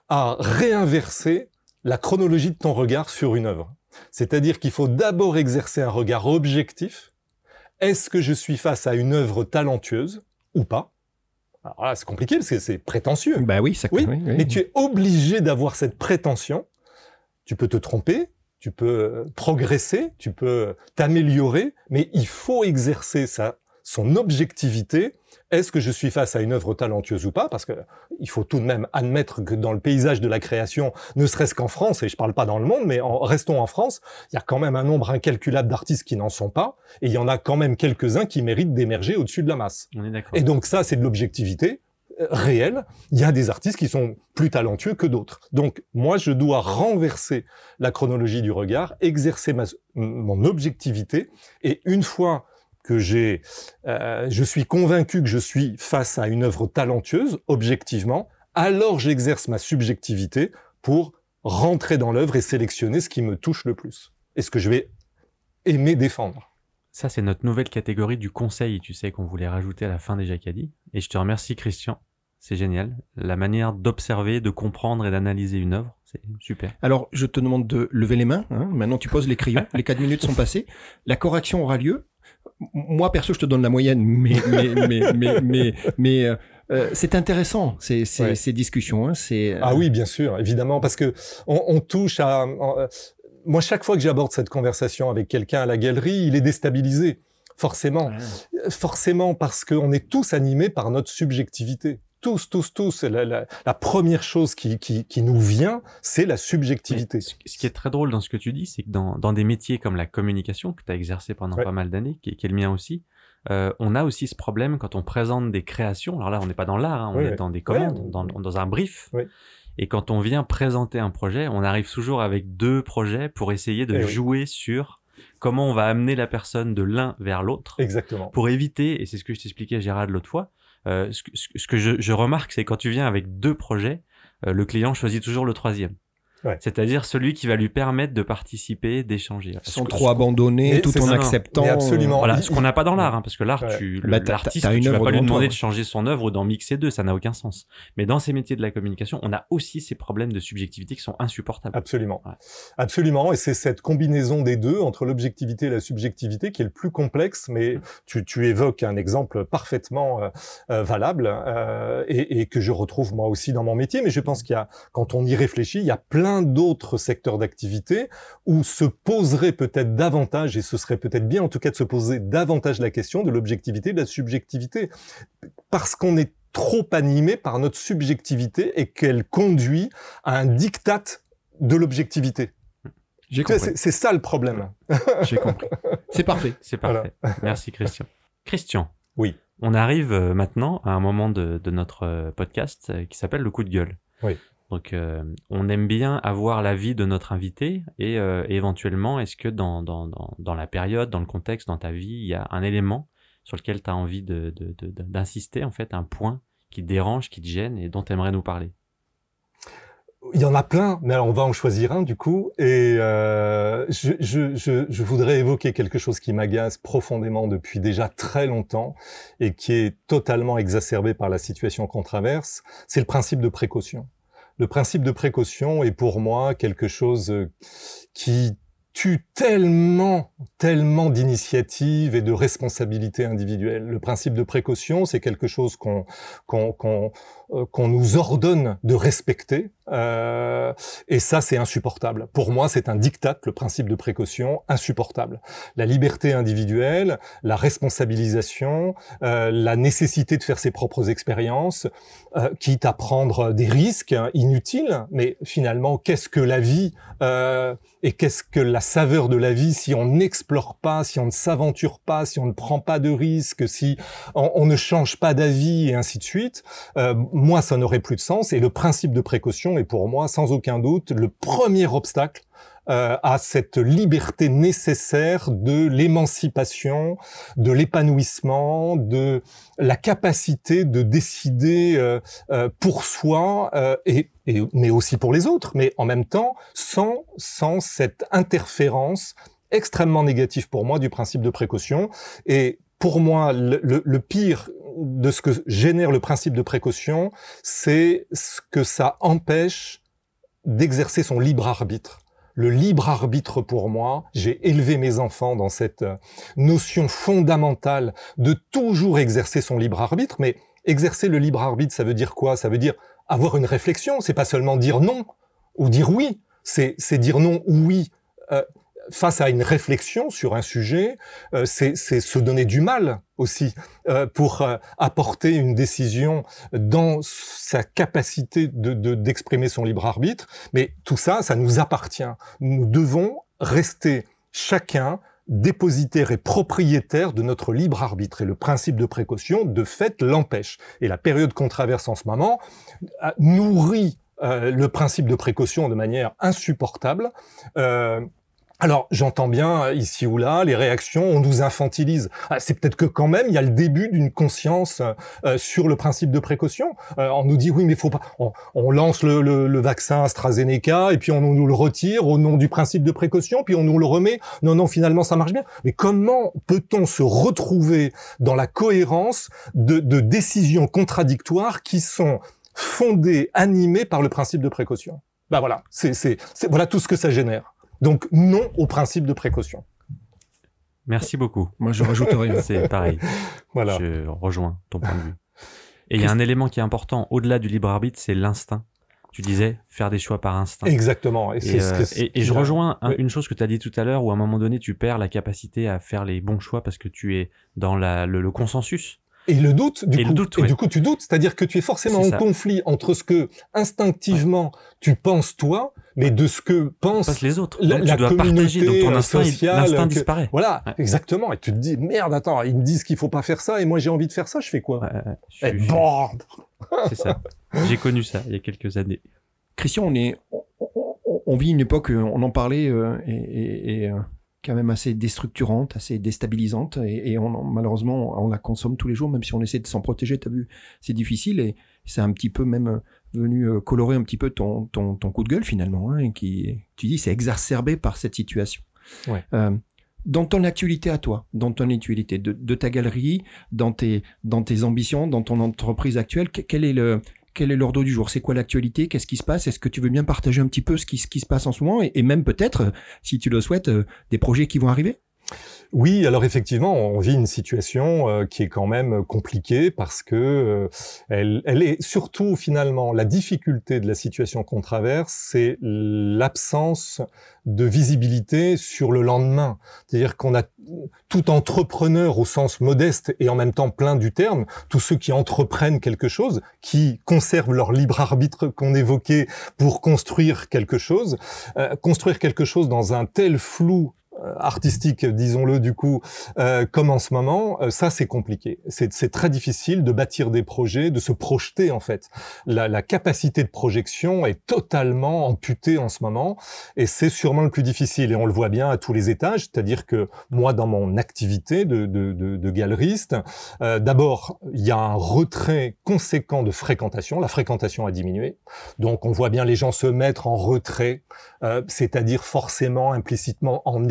à réinverser la chronologie de ton regard sur une œuvre. C'est-à-dire qu'il faut d'abord exercer un regard objectif. Est-ce que je suis face à une œuvre talentueuse ou pas? Alors c'est compliqué parce que c'est prétentieux. Bah oui, ça Oui, oui, oui. mais tu es obligé d'avoir cette prétention. Tu peux te tromper, tu peux progresser, tu peux t'améliorer, mais il faut exercer sa, son objectivité. Est-ce que je suis face à une œuvre talentueuse ou pas? Parce que il faut tout de même admettre que dans le paysage de la création, ne serait-ce qu'en France, et je parle pas dans le monde, mais en, restons en France, il y a quand même un nombre incalculable d'artistes qui n'en sont pas, et il y en a quand même quelques-uns qui méritent d'émerger au-dessus de la masse. On est d'accord. Et donc ça, c'est de l'objectivité euh, réelle. Il y a des artistes qui sont plus talentueux que d'autres. Donc moi, je dois renverser la chronologie du regard, exercer ma, mon objectivité, et une fois que j'ai, euh, je suis convaincu que je suis face à une œuvre talentueuse, objectivement, alors j'exerce ma subjectivité pour rentrer dans l'œuvre et sélectionner ce qui me touche le plus et ce que je vais aimer défendre. Ça, c'est notre nouvelle catégorie du conseil, tu sais, qu'on voulait rajouter à la fin des Jacadis. Et je te remercie, Christian. C'est génial. La manière d'observer, de comprendre et d'analyser une œuvre, c'est super. Alors, je te demande de lever les mains. hein. Maintenant, tu poses les crayons. les 4 minutes sont passées. La correction aura lieu. Moi, perso, je te donne la moyenne, mais mais mais mais mais, euh, euh, c'est intéressant ces, ces, Ouais. ces discussions. Hein. C'est euh, Ah oui, bien sûr, évidemment, parce que on, on touche à. en- euh, moi, chaque fois que j'aborde cette conversation avec quelqu'un à la galerie, il est déstabilisé, forcément, forcément, parce qu'on est tous animés par notre subjectivité. Tous, tous, tous. La, la- la première chose qui, qui, qui nous vient, c'est la subjectivité. Mais ce qui est très drôle dans ce que tu dis, c'est que dans, dans des métiers comme la communication, que tu as exercé pendant Ouais. pas mal d'années, qui, est- qui est le mien aussi, euh, on a aussi ce problème quand on présente des créations. Alors là, on n'est pas dans l'art, hein, on Oui, est oui. dans des commandes, dans, dans un brief. Et quand on vient présenter un projet, on arrive toujours avec deux projets pour essayer de Eh jouer sur comment on va amener la personne de l'un vers l'autre Exactement. pour éviter, et c'est ce que je t'expliquais Gérard l'autre fois, ce, que- ce que- ce que je, je remarque, c'est quand tu viens avec deux projets, euh, le client choisit toujours le troisième. Ouais. C'est-à-dire celui qui va lui permettre de participer, d'échanger. Sans que- trop abandonner, Mais tout en ça. acceptant. Mais absolument. Voilà, Il- ce qu'on n'a pas dans l'art, hein, parce que l'art, Ouais. tu, Bah, l'artiste, tu vas pas lui demander toi. de changer son œuvre ou d'en mixer deux, ça n'a aucun sens. Mais dans ces métiers de la communication, on a aussi ces problèmes de subjectivité qui sont insupportables. Absolument. Ouais. Absolument. Et c'est cette combinaison des deux, entre l'objectivité et la subjectivité, qui est le plus complexe. Mais tu, tu évoques un exemple parfaitement euh, euh, valable euh, et, et que je retrouve moi aussi dans mon métier. Mais je pense qu'il y a, quand on y réfléchit, il y a plein d'autres secteurs d'activité où se poserait peut-être davantage, et ce serait peut-être bien en tout cas de se poser davantage la question de l'objectivité de la subjectivité. Parce qu'on est trop animé par notre subjectivité et qu'elle conduit à un diktat de l'objectivité. J'ai compris. C'est c'est ça le problème. J'ai compris. C'est parfait. C'est parfait. Merci Christian. Christian. Oui. On arrive euh, maintenant à un moment de, de notre euh, podcast euh, qui s'appelle le coup de gueule. Oui. Donc, euh, on aime bien avoir l'avis de notre invité et, euh, éventuellement, est-ce que dans, dans, dans, la période, dans le contexte, dans ta vie, il y a un élément sur lequel tu as envie de, de, d'insister, en fait, un point qui te dérange, qui te gêne et dont tu aimerais nous parler? Il y en a plein, mais alors on va en choisir un du coup. Et euh, je voudrais évoquer quelque chose qui m'agace profondément depuis déjà très longtemps et qui est totalement exacerbé par la situation qu'on traverse. C'est le principe de précaution. Le principe de précaution est pour moi quelque chose euh, qui tue tellement, tellement d'initiatives et de responsabilités individuelles. Le principe de précaution, c'est quelque chose qu'on qu'on qu'on qu'on nous ordonne de respecter, euh, et ça, c'est insupportable. Pour moi, c'est un diktat, le principe de précaution, insupportable. La liberté individuelle, la responsabilisation, euh, la nécessité de faire ses propres expériences, euh, quitte à prendre des risques inutiles, mais finalement, qu'est-ce que la vie euh, et qu'est-ce que la saveur de la vie si on n'explore pas, si on ne s'aventure pas, si on ne prend pas de risques, si on, on ne change pas d'avis et ainsi de suite, euh, moi, ça n'aurait plus de sens. Et le principe de précaution est pour moi, sans aucun doute, le premier obstacle euh, à cette liberté nécessaire de l'émancipation, de l'épanouissement, de la capacité de décider euh, euh, pour soi euh, et, et mais aussi pour les autres, mais en même temps sans sans cette interférence extrêmement négative pour moi du principe de précaution et pour moi, le, le- le pire de ce que génère le principe de précaution, c'est ce que ça empêche d'exercer son libre arbitre. Le libre arbitre pour moi, j'ai élevé mes enfants dans cette euh, notion fondamentale de toujours exercer son libre arbitre, mais exercer le libre arbitre, ça veut dire quoi? Ça veut dire avoir une réflexion, c'est pas seulement dire non ou dire oui, c'est c'est dire non ou oui euh, face à une réflexion sur un sujet, euh, c'est se donner du mal aussi euh, pour euh, apporter une décision dans sa capacité de de- d'exprimer son libre arbitre. Mais tout ça, ça nous appartient. Nous devons rester chacun dépositaire et propriétaire de notre libre arbitre. Et le principe de précaution, de fait, l'empêche. Et la période qu'on traverse en ce moment a nourrit euh, le principe de précaution de manière insupportable. Euh, alors, j'entends bien euh, ici ou là les réactions, on nous infantilise. Ah, c'est peut-être que quand même, il y a le début d'une conscience euh, sur le principe de précaution. Euh, on nous dit oui, mais faut pas. On, on lance le, le- le vaccin AstraZeneca et puis on nous le retire au nom du principe de précaution, puis on nous le remet. Non, non, finalement, ça marche bien. Mais comment peut-on se retrouver dans la cohérence de, de décisions contradictoires qui sont fondées, animées par le principe de précaution? Ben voilà, c'est- voilà tout ce que ça génère. Donc non au principe de précaution. Merci beaucoup. Moi, je rajoute rien. C'est pareil. Voilà. Je rejoins ton point de vue. Et il y a un élément qui est important, au-delà du libre arbitre, c'est l'instinct. Tu disais faire des choix par instinct. Exactement. Et, Et, c'est ce euh, que- et- et je rejoins un- Oui. une chose que tu as dit tout à l'heure, où à un moment donné, tu perds la capacité à faire les bons choix parce que tu es dans la, le, le consensus. Et le doute, du Et le coup, doute, et ouais. du coup, tu doutes, c'est-à-dire que tu es forcément en ça. conflit entre ce que instinctivement tu penses toi, mais de ce que pensent les autres. la- Donc la tu dois partager. Donc ton communauté, instinct, euh, sociale, l'instinct que- disparaît. Voilà, Ouais. exactement. Et tu te dis merde, attends, ils me disent qu'il faut pas faire ça, et moi j'ai envie de faire ça, je fais quoi? Je Eh, je bon, C'est ça. J'ai connu ça il y a quelques années. Christian, on est, on, on- on vit une époque, on en parlait, euh, et, et- et, euh, quand même assez déstructurante, assez déstabilisante, et, et on, en- malheureusement, on la consomme tous les jours, même si on essaie de s'en protéger. T'as vu, c'est difficile, et, c'est un petit peu même venu colorer un petit peu ton, ton, ton coup de gueule finalement, hein, qui, tu dis, c'est exacerbé par cette situation. Ouais. dans ton actualité à toi, dans ton actualité de, de, ta galerie, dans tes, dans tes ambitions, dans ton entreprise actuelle, quel est le, quel est l'ordre du jour? C'est quoi l'actualité? Qu'est-ce qui se passe? Est-ce que tu veux bien partager un petit peu ce qui, se passe en ce moment? Et, même peut-être, si tu le souhaites, des projets qui vont arriver? Oui, alors effectivement, on vit une situation euh, qui est quand même compliquée parce que euh, elle, elle, est surtout finalement la difficulté de la situation qu'on traverse, c'est l'absence de visibilité sur le lendemain. C'est-à-dire qu'on a tout entrepreneur au sens modeste et en même temps plein du terme, tous ceux qui entreprennent quelque chose, qui conservent leur libre arbitre qu'on évoquait pour construire quelque chose, euh, construire quelque chose dans un tel flou euh, artistique, disons-le du coup, euh, comme en ce moment, euh, ça c'est compliqué. C'est très difficile de bâtir des projets, de se projeter en fait. La, la capacité de projection est totalement amputée en ce moment, et c'est sûrement le plus difficile. Et on le voit bien à tous les étages, c'est-à-dire que moi, dans mon activité de, de, de, de galeriste, euh, d'abord il y a un retrait conséquent de fréquentation. La fréquentation a diminué, donc on voit bien les gens se mettre en retrait, c'est-à-dire forcément implicitement en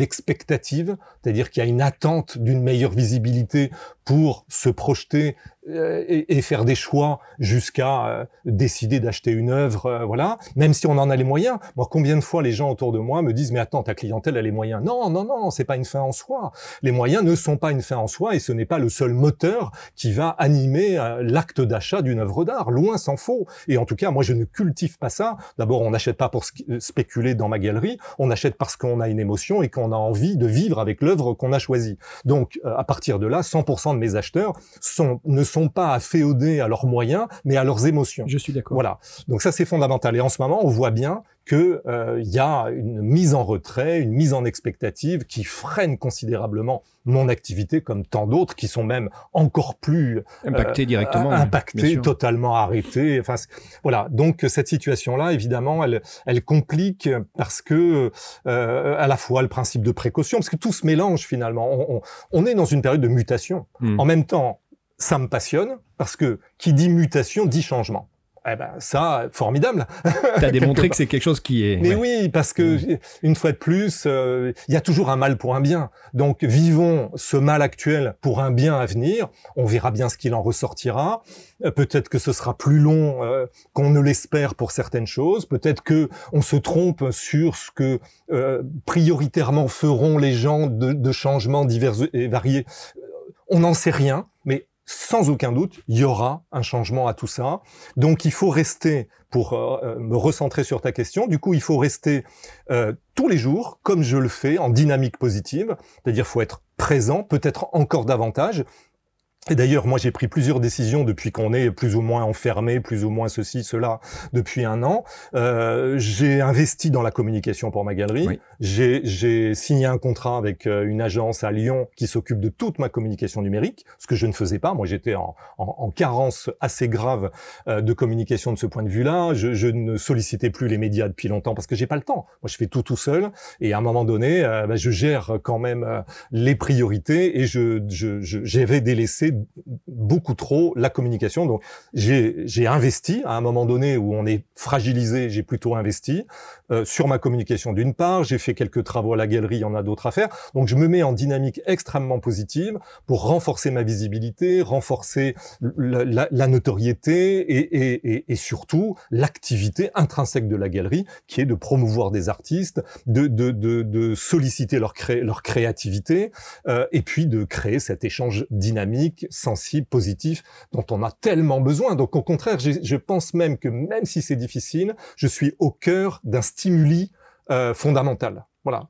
c'est-à-dire qu'il y a une attente d'une meilleure visibilité pour se projeter euh, et, faire des choix jusqu'à euh, décider d'acheter une œuvre, euh, voilà. Même si on en a les moyens. Moi, combien de fois les gens autour de moi me disent mais attends, ta clientèle a les moyens. Non, non, non, c'est pas une fin en soi. Les moyens ne sont pas une fin en soi et ce n'est pas le seul moteur qui va animer l'acte d'achat d'une œuvre d'art. Loin s'en faut. Et en tout cas, moi, je ne cultive pas ça. D'abord, on n'achète pas pour spéculer dans ma galerie. On achète parce qu'on a une émotion et qu'on a envie de vivre avec l'œuvre qu'on a choisie. Donc, à partir de là, 100% de mes acheteurs sont ne sont pas féoder à leurs moyens, mais à leurs émotions. Je suis d'accord. Voilà. Donc ça, c'est fondamental. Et en ce moment, on voit bien que euh, il y a une mise en retrait, une mise en expectative qui freine considérablement mon activité, comme tant d'autres qui sont même encore plus euh, impactés directement, impactés, totalement arrêtés. Enfin, voilà. Donc cette situation-là, évidemment, elle, elle complique parce que euh, à la fois le principe de précaution, parce que tout se mélange finalement. On, on, on est dans une période de mutation. Hmm. En même temps, ça me passionne parce que qui dit mutation dit changement. Eh ben ça, formidable. Tu as démontré que c'est quelque chose qui est. Mais oui, parce que mm. une fois de plus, euh, il y a toujours un mal pour un bien. Donc vivons ce mal actuel pour un bien à venir. On verra bien ce qu'il en ressortira. Euh, peut-être que ce sera plus long euh, qu'on ne l'espère pour certaines choses. Peut-être que on se trompe sur ce que prioritairement feront les gens de, de changements divers et variés. On n'en sait rien, mais sans aucun doute, il y aura un changement à tout ça. Donc il faut rester, pour euh, euh, me recentrer sur ta question, du coup il faut rester euh, tous les jours, comme je le fais, en dynamique positive, c'est-à-dire faut être présent, peut-être encore davantage, et d'ailleurs, moi, j'ai pris plusieurs décisions depuis qu'on est plus ou moins enfermé, plus ou moins ceci, cela, depuis un an. Euh, j'ai investi dans la communication pour ma galerie. J'ai signé un contrat avec euh, une agence à Lyon qui s'occupe de toute ma communication numérique, ce que je ne faisais pas. Moi, j'étais en, en, en, carence assez grave euh, de communication de ce point de vue-là. Je, je, ne sollicitais plus les médias depuis longtemps parce que j'ai pas le temps. Moi, je fais tout tout seul. Et à un moment donné, euh, bah, je gère quand même les priorités et je j'avais délaissé beaucoup trop la communication. Donc j'ai investi à un moment donné où on est fragilisé, j'ai plutôt investi euh, sur ma communication d'une part. J'ai fait quelques travaux à la galerie, il y en a d'autres à faire. Donc je me mets en dynamique extrêmement positive pour renforcer ma visibilité, renforcer la, la, notoriété et, et, et, surtout l'activité intrinsèque de la galerie qui est de promouvoir des artistes, de, de, de, de solliciter leur, cré, leur créativité euh, et puis de créer cet échange dynamique sensible, positif, dont on a tellement besoin. Donc au contraire, je pense même que même si c'est difficile, je suis au cœur d'un stimuli euh, fondamental. Voilà.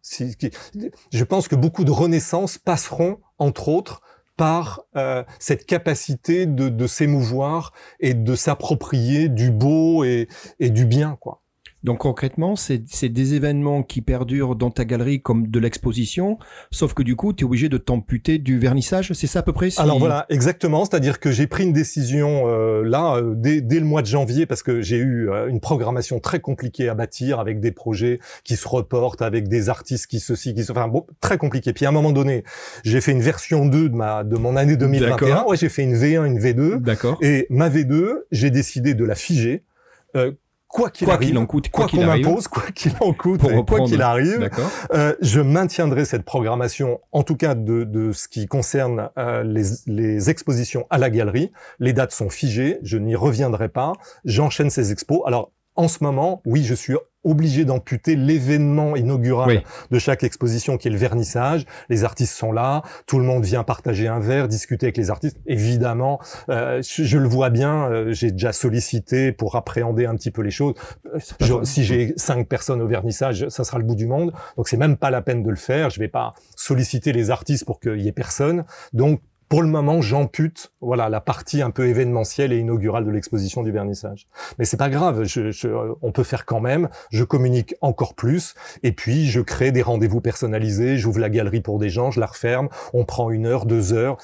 Je pense que beaucoup de renaissances passeront, entre autres, par euh, cette capacité de, s'émouvoir et de s'approprier du beau et, et, du bien, quoi. Donc concrètement, c'est des événements qui perdurent dans ta galerie comme de l'exposition, sauf que du coup, tu es obligé de t'amputer du vernissage, c'est ça à peu près Alors voilà, exactement, c'est-à-dire que j'ai pris une décision euh, là, euh, dès, dès, le mois de janvier, parce que j'ai eu euh, une programmation très compliquée à bâtir, avec des projets qui se reportent, avec des artistes qui ceci, qui se... Enfin bon, très compliqué. Puis à un moment donné, j'ai fait une version 2 de, ma, de mon année 2021, ouais, j'ai fait une V1, une V2, D'accord. et ma V2, j'ai décidé de la figer. Euh, quoi qu'il arrive, en coûte, quoi, qu'il qu'on impose, quoi qu'il en coûte, et quoi qu'il arrive, euh, je maintiendrai cette programmation, en tout cas de, de ce qui concerne euh, les, les expositions à la galerie. Les dates sont figées, je n'y reviendrai pas. J'enchaîne ces expos. Alors, en ce moment, oui, je suis obligé d'amputer l'événement inaugural Oui. de chaque exposition qui est le vernissage. Les artistes sont là, tout le monde vient partager un verre, discuter avec les artistes. Évidemment, euh, je, je le vois bien, euh, j'ai déjà sollicité pour appréhender un petit peu les choses. Euh, je- si j'ai cinq personnes au vernissage, ça sera le bout du monde. Donc c'est même pas la peine de le faire. Je vais pas solliciter les artistes pour qu'il y ait personne. Donc pour le moment, j'ampute voilà la partie un peu événementielle et inaugurale de l'exposition du vernissage. Mais c'est pas grave, je, je- on peut faire quand même. Je communique encore plus et puis je crée des rendez-vous personnalisés. J'ouvre la galerie pour des gens, je la referme. On prend une heure, deux heures.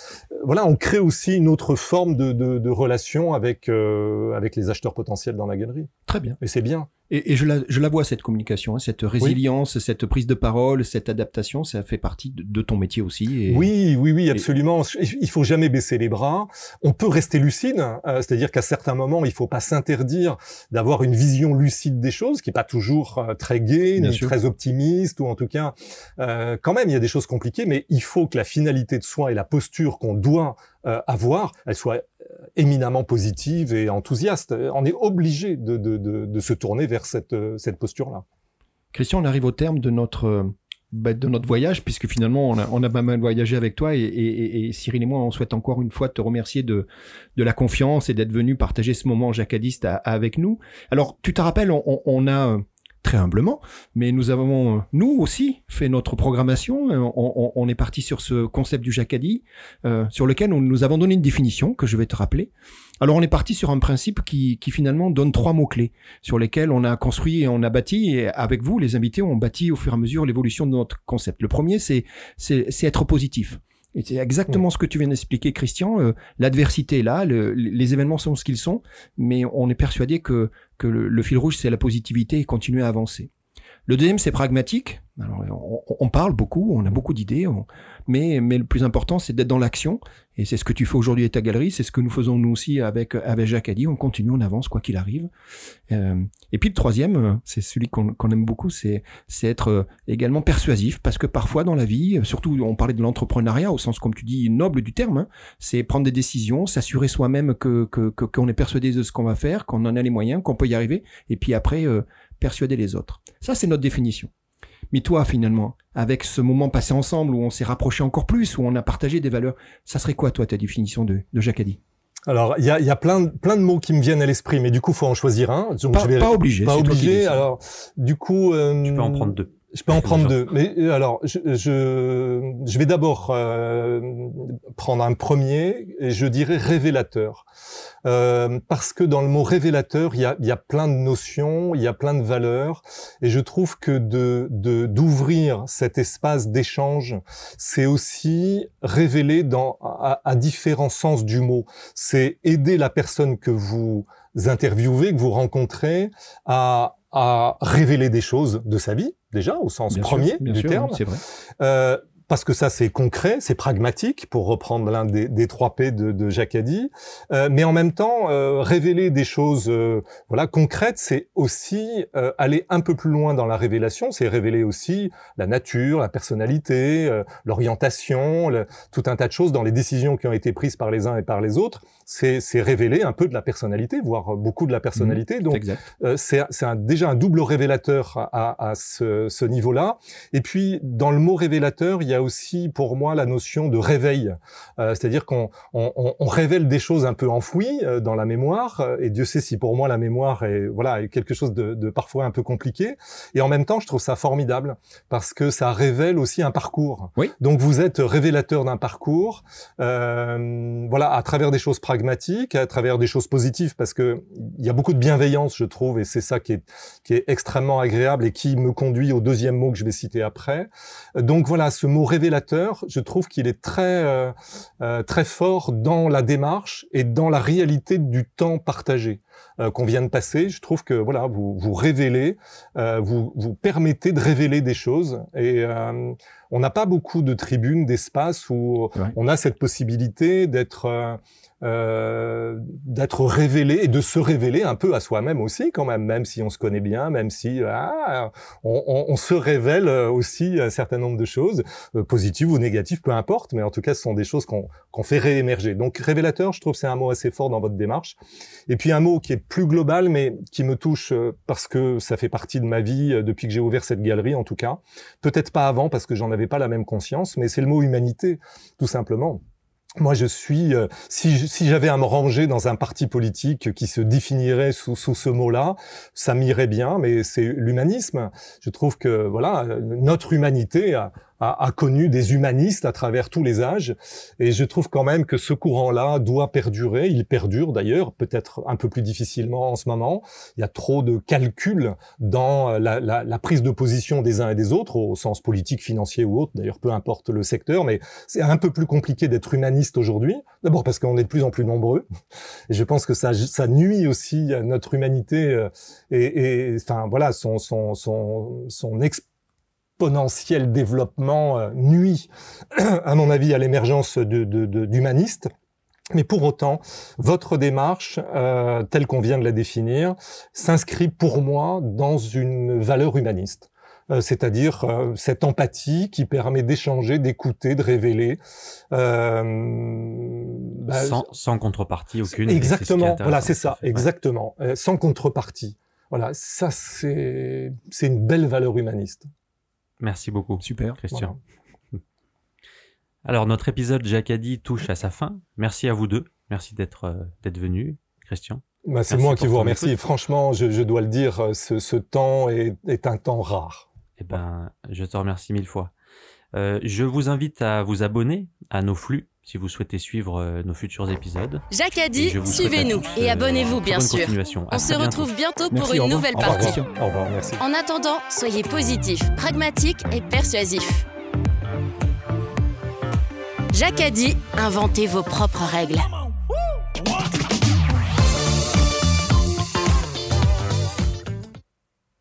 Voilà, on crée aussi une autre forme de, de, de relation avec euh, avec les acheteurs potentiels dans la galerie. Très bien. Et c'est bien. Et, et je, la, je la vois cette communication, hein, cette résilience, cette prise de parole, cette adaptation, ça fait partie de, de ton métier aussi. Et... Oui, oui, oui, absolument. Il faut jamais baisser les bras. On peut rester lucide, euh, c'est-à-dire qu'à certains moments, il faut pas s'interdire d'avoir une vision lucide des choses, qui est pas toujours euh, très gaie, ni sûr. très optimiste, ou en tout cas, euh, quand même, il y a des choses compliquées, mais il faut que la finalité de soi et la posture qu'on doit avoir, elle soit éminemment positive et enthousiaste. On est obligé de, de, de, se tourner vers cette, cette posture-là. Christian, on arrive au terme de notre, bah, de notre voyage, puisque finalement, on a, on a pas mal voyagé avec toi, et, et- Cyril et moi, on souhaite encore une fois te remercier de, de la confiance et d'être venu partager ce moment jacadiste avec nous. Alors, tu te rappelles, on- on a... Très humblement, mais nous avons, euh, nous aussi, fait notre programmation. Euh, On, on- on est parti sur ce concept du jacadi, euh, sur lequel on, nous avons donné une définition que je vais te rappeler. Alors, on est parti sur un principe qui, qui finalement donne trois mots-clés sur lesquels on a construit et on a bâti, et avec vous, les invités, on bâti au fur et à mesure l'évolution de notre concept. Le premier, c'est c'est c'est être positif. Et c'est exactement ce que tu viens d'expliquer, Christian. Euh, L'adversité est là, le- les événements sont ce qu'ils sont, mais on est persuadé que, que le, le fil rouge, c'est la positivité et continuer à avancer. Le deuxième, c'est pragmatique. Alors, on, on parle beaucoup, on a beaucoup d'idées, on- mais, mais le plus important, c'est d'être dans l'action. Et c'est ce que tu fais aujourd'hui avec ta galerie, c'est ce que nous faisons nous aussi avec, avec Jacques Addy. On continue, on avance, quoi qu'il arrive. Euh, et puis le troisième, euh, c'est celui qu'on qu'on aime beaucoup, c'est être euh, également persuasif, parce que parfois dans la vie, euh, surtout on parlait de l'entrepreneuriat au sens comme tu dis noble du terme, hein, c'est prendre des décisions, s'assurer soi-même que que que- qu'on est persuadé de ce qu'on va faire, qu'on en a les moyens, qu'on peut y arriver, et puis après persuader les autres. Ça c'est notre définition. Mais toi finalement, avec ce moment passé ensemble où on s'est rapproché encore plus, où on a partagé des valeurs, ça serait quoi toi ta définition de de Jacques Addy Alors, il y a, il y a plein, de- plein de mots qui me viennent à l'esprit, mais du coup, faut en choisir un. Donc, pas, je vais pas obligé. pas obligé. Alors, du coup, euh, Tu peux en prendre deux. Je peux en prendre deux. Mais euh, alors, je, je, je vais d'abord euh, prendre un premier et je dirais révélateur. Euh, parce que dans le mot révélateur, il y a, y a plein de notions, il y a plein de valeurs, et je trouve que de de- d'ouvrir cet espace d'échange, c'est aussi révéler dans à, à différents sens du mot. C'est aider la personne que vous interviewez, que vous rencontrez, à à révéler des choses de sa vie déjà au sens Bien sûr, premier bien du sûr, terme. c'est vrai. Euh, parce que ça, c'est concret, c'est pragmatique, pour reprendre l'un des, des trois P de, de Jacques Addy. Euh, mais en même temps, euh, révéler des choses euh, voilà, concrètes, c'est aussi euh, aller un peu plus loin dans la révélation, c'est révéler aussi la nature, la personnalité, euh, l'orientation, le- tout un tas de choses dans les décisions qui ont été prises par les uns et par les autres. C'est révéler un peu de la personnalité, voire beaucoup de la personnalité. Donc, exact. euh, c'est un- déjà un double révélateur à, à ce, ce niveau-là. Et puis, dans le mot révélateur, il y a aussi pour moi la notion de réveil, euh, c'est-à-dire qu'on on, on, révèle des choses un peu enfouies euh, dans la mémoire, et Dieu sait si pour moi la mémoire est voilà quelque chose de, de, parfois un peu compliqué, et en même temps je trouve ça formidable parce que ça révèle aussi un parcours. Oui. Donc vous êtes révélateur d'un parcours, euh, voilà à travers des choses pragmatiques, à travers des choses positives, parce que il y a beaucoup de bienveillance je trouve, et c'est ça qui est qui est extrêmement agréable et qui me conduit au deuxième mot que je vais citer après. Donc voilà, ce mot révélateur, je trouve qu'il est très euh, euh, très fort dans la démarche et dans la réalité du temps partagé euh, qu'on vient de passer. Je trouve que voilà, vous vous révélez, vous vous permettez de révéler des choses et on n'a pas beaucoup de tribunes, d'espaces où on a cette possibilité d'être euh, d'être révélé et de se révéler un peu à soi-même aussi quand même, même si on se connaît bien, même si ah, on, on, on, se révèle aussi un certain nombre de choses, euh, positives ou négatives, peu importe, mais en tout cas ce sont des choses qu'on qu'on fait réémerger. Donc révélateur, je trouve c'est un mot assez fort dans votre démarche. Et puis un mot qui est plus global, mais qui me touche euh, parce que ça fait partie de ma vie euh, depuis que j'ai ouvert cette galerie en tout cas. Peut-être pas avant parce que j'en avais pas la même conscience, mais c'est le mot humanité, tout simplement. Moi, je suis, euh, si, j'avais à me ranger dans un parti politique qui se définirait sous, sous ce mot-là, ça m'irait bien, mais c'est l'humanisme. Je trouve que, voilà, notre humanité a, connu des humanistes à travers tous les âges. Et je trouve quand même que ce courant-là doit perdurer. Il perdure d'ailleurs, peut-être un peu plus difficilement en ce moment. Il y a trop de calculs dans la, la, la prise de position des uns et des autres, au sens politique, financier ou autre. D'ailleurs, peu importe le secteur, mais c'est un peu plus compliqué d'être humaniste aujourd'hui. D'abord parce qu'on est de plus en plus nombreux. Et je pense que ça, ça nuit aussi à notre humanité euh, et, et enfin voilà son son son son exponentiel développement euh, nuit, à mon avis, à l'émergence d'humanistes. Mais pour autant, votre démarche, euh, telle qu'on vient de la définir, s'inscrit pour moi dans une valeur humaniste. Euh, c'est-à-dire cette empathie qui permet d'échanger, d'écouter, de révéler. Bah, sans, contrepartie aucune. Exactement, voilà, c'est ça, exactement. sans contrepartie. Voilà, ça c'est une belle valeur humaniste. Merci beaucoup. Super. Christian. Alors, notre épisode Jacadi touche à sa fin. Merci à vous deux. Merci d'être euh, d'être venu, Christian. Bah, c'est moi qui vous remercie. Franchement, je, je, dois le dire, euh, ce, ce temps est, est, un temps rare. Eh ben, je te remercie mille fois. Euh, je vous invite à vous abonner à nos flux si vous souhaitez suivre euh, nos futurs épisodes. Jacques a dit, suivez-nous et abonnez-vous bien sûr. On se retrouve bientôt pour une nouvelle partie. Au revoir, merci. En attendant, soyez positifs, pragmatiques et persuasifs. Jacques a dit, inventez vos propres règles.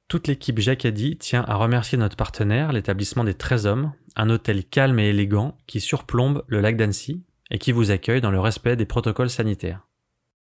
Toute l'équipe Jacadi tient à remercier notre partenaire, l'établissement des 13 hommes, un hôtel calme et élégant qui surplombe le lac d'Annecy et qui vous accueille dans le respect des protocoles sanitaires.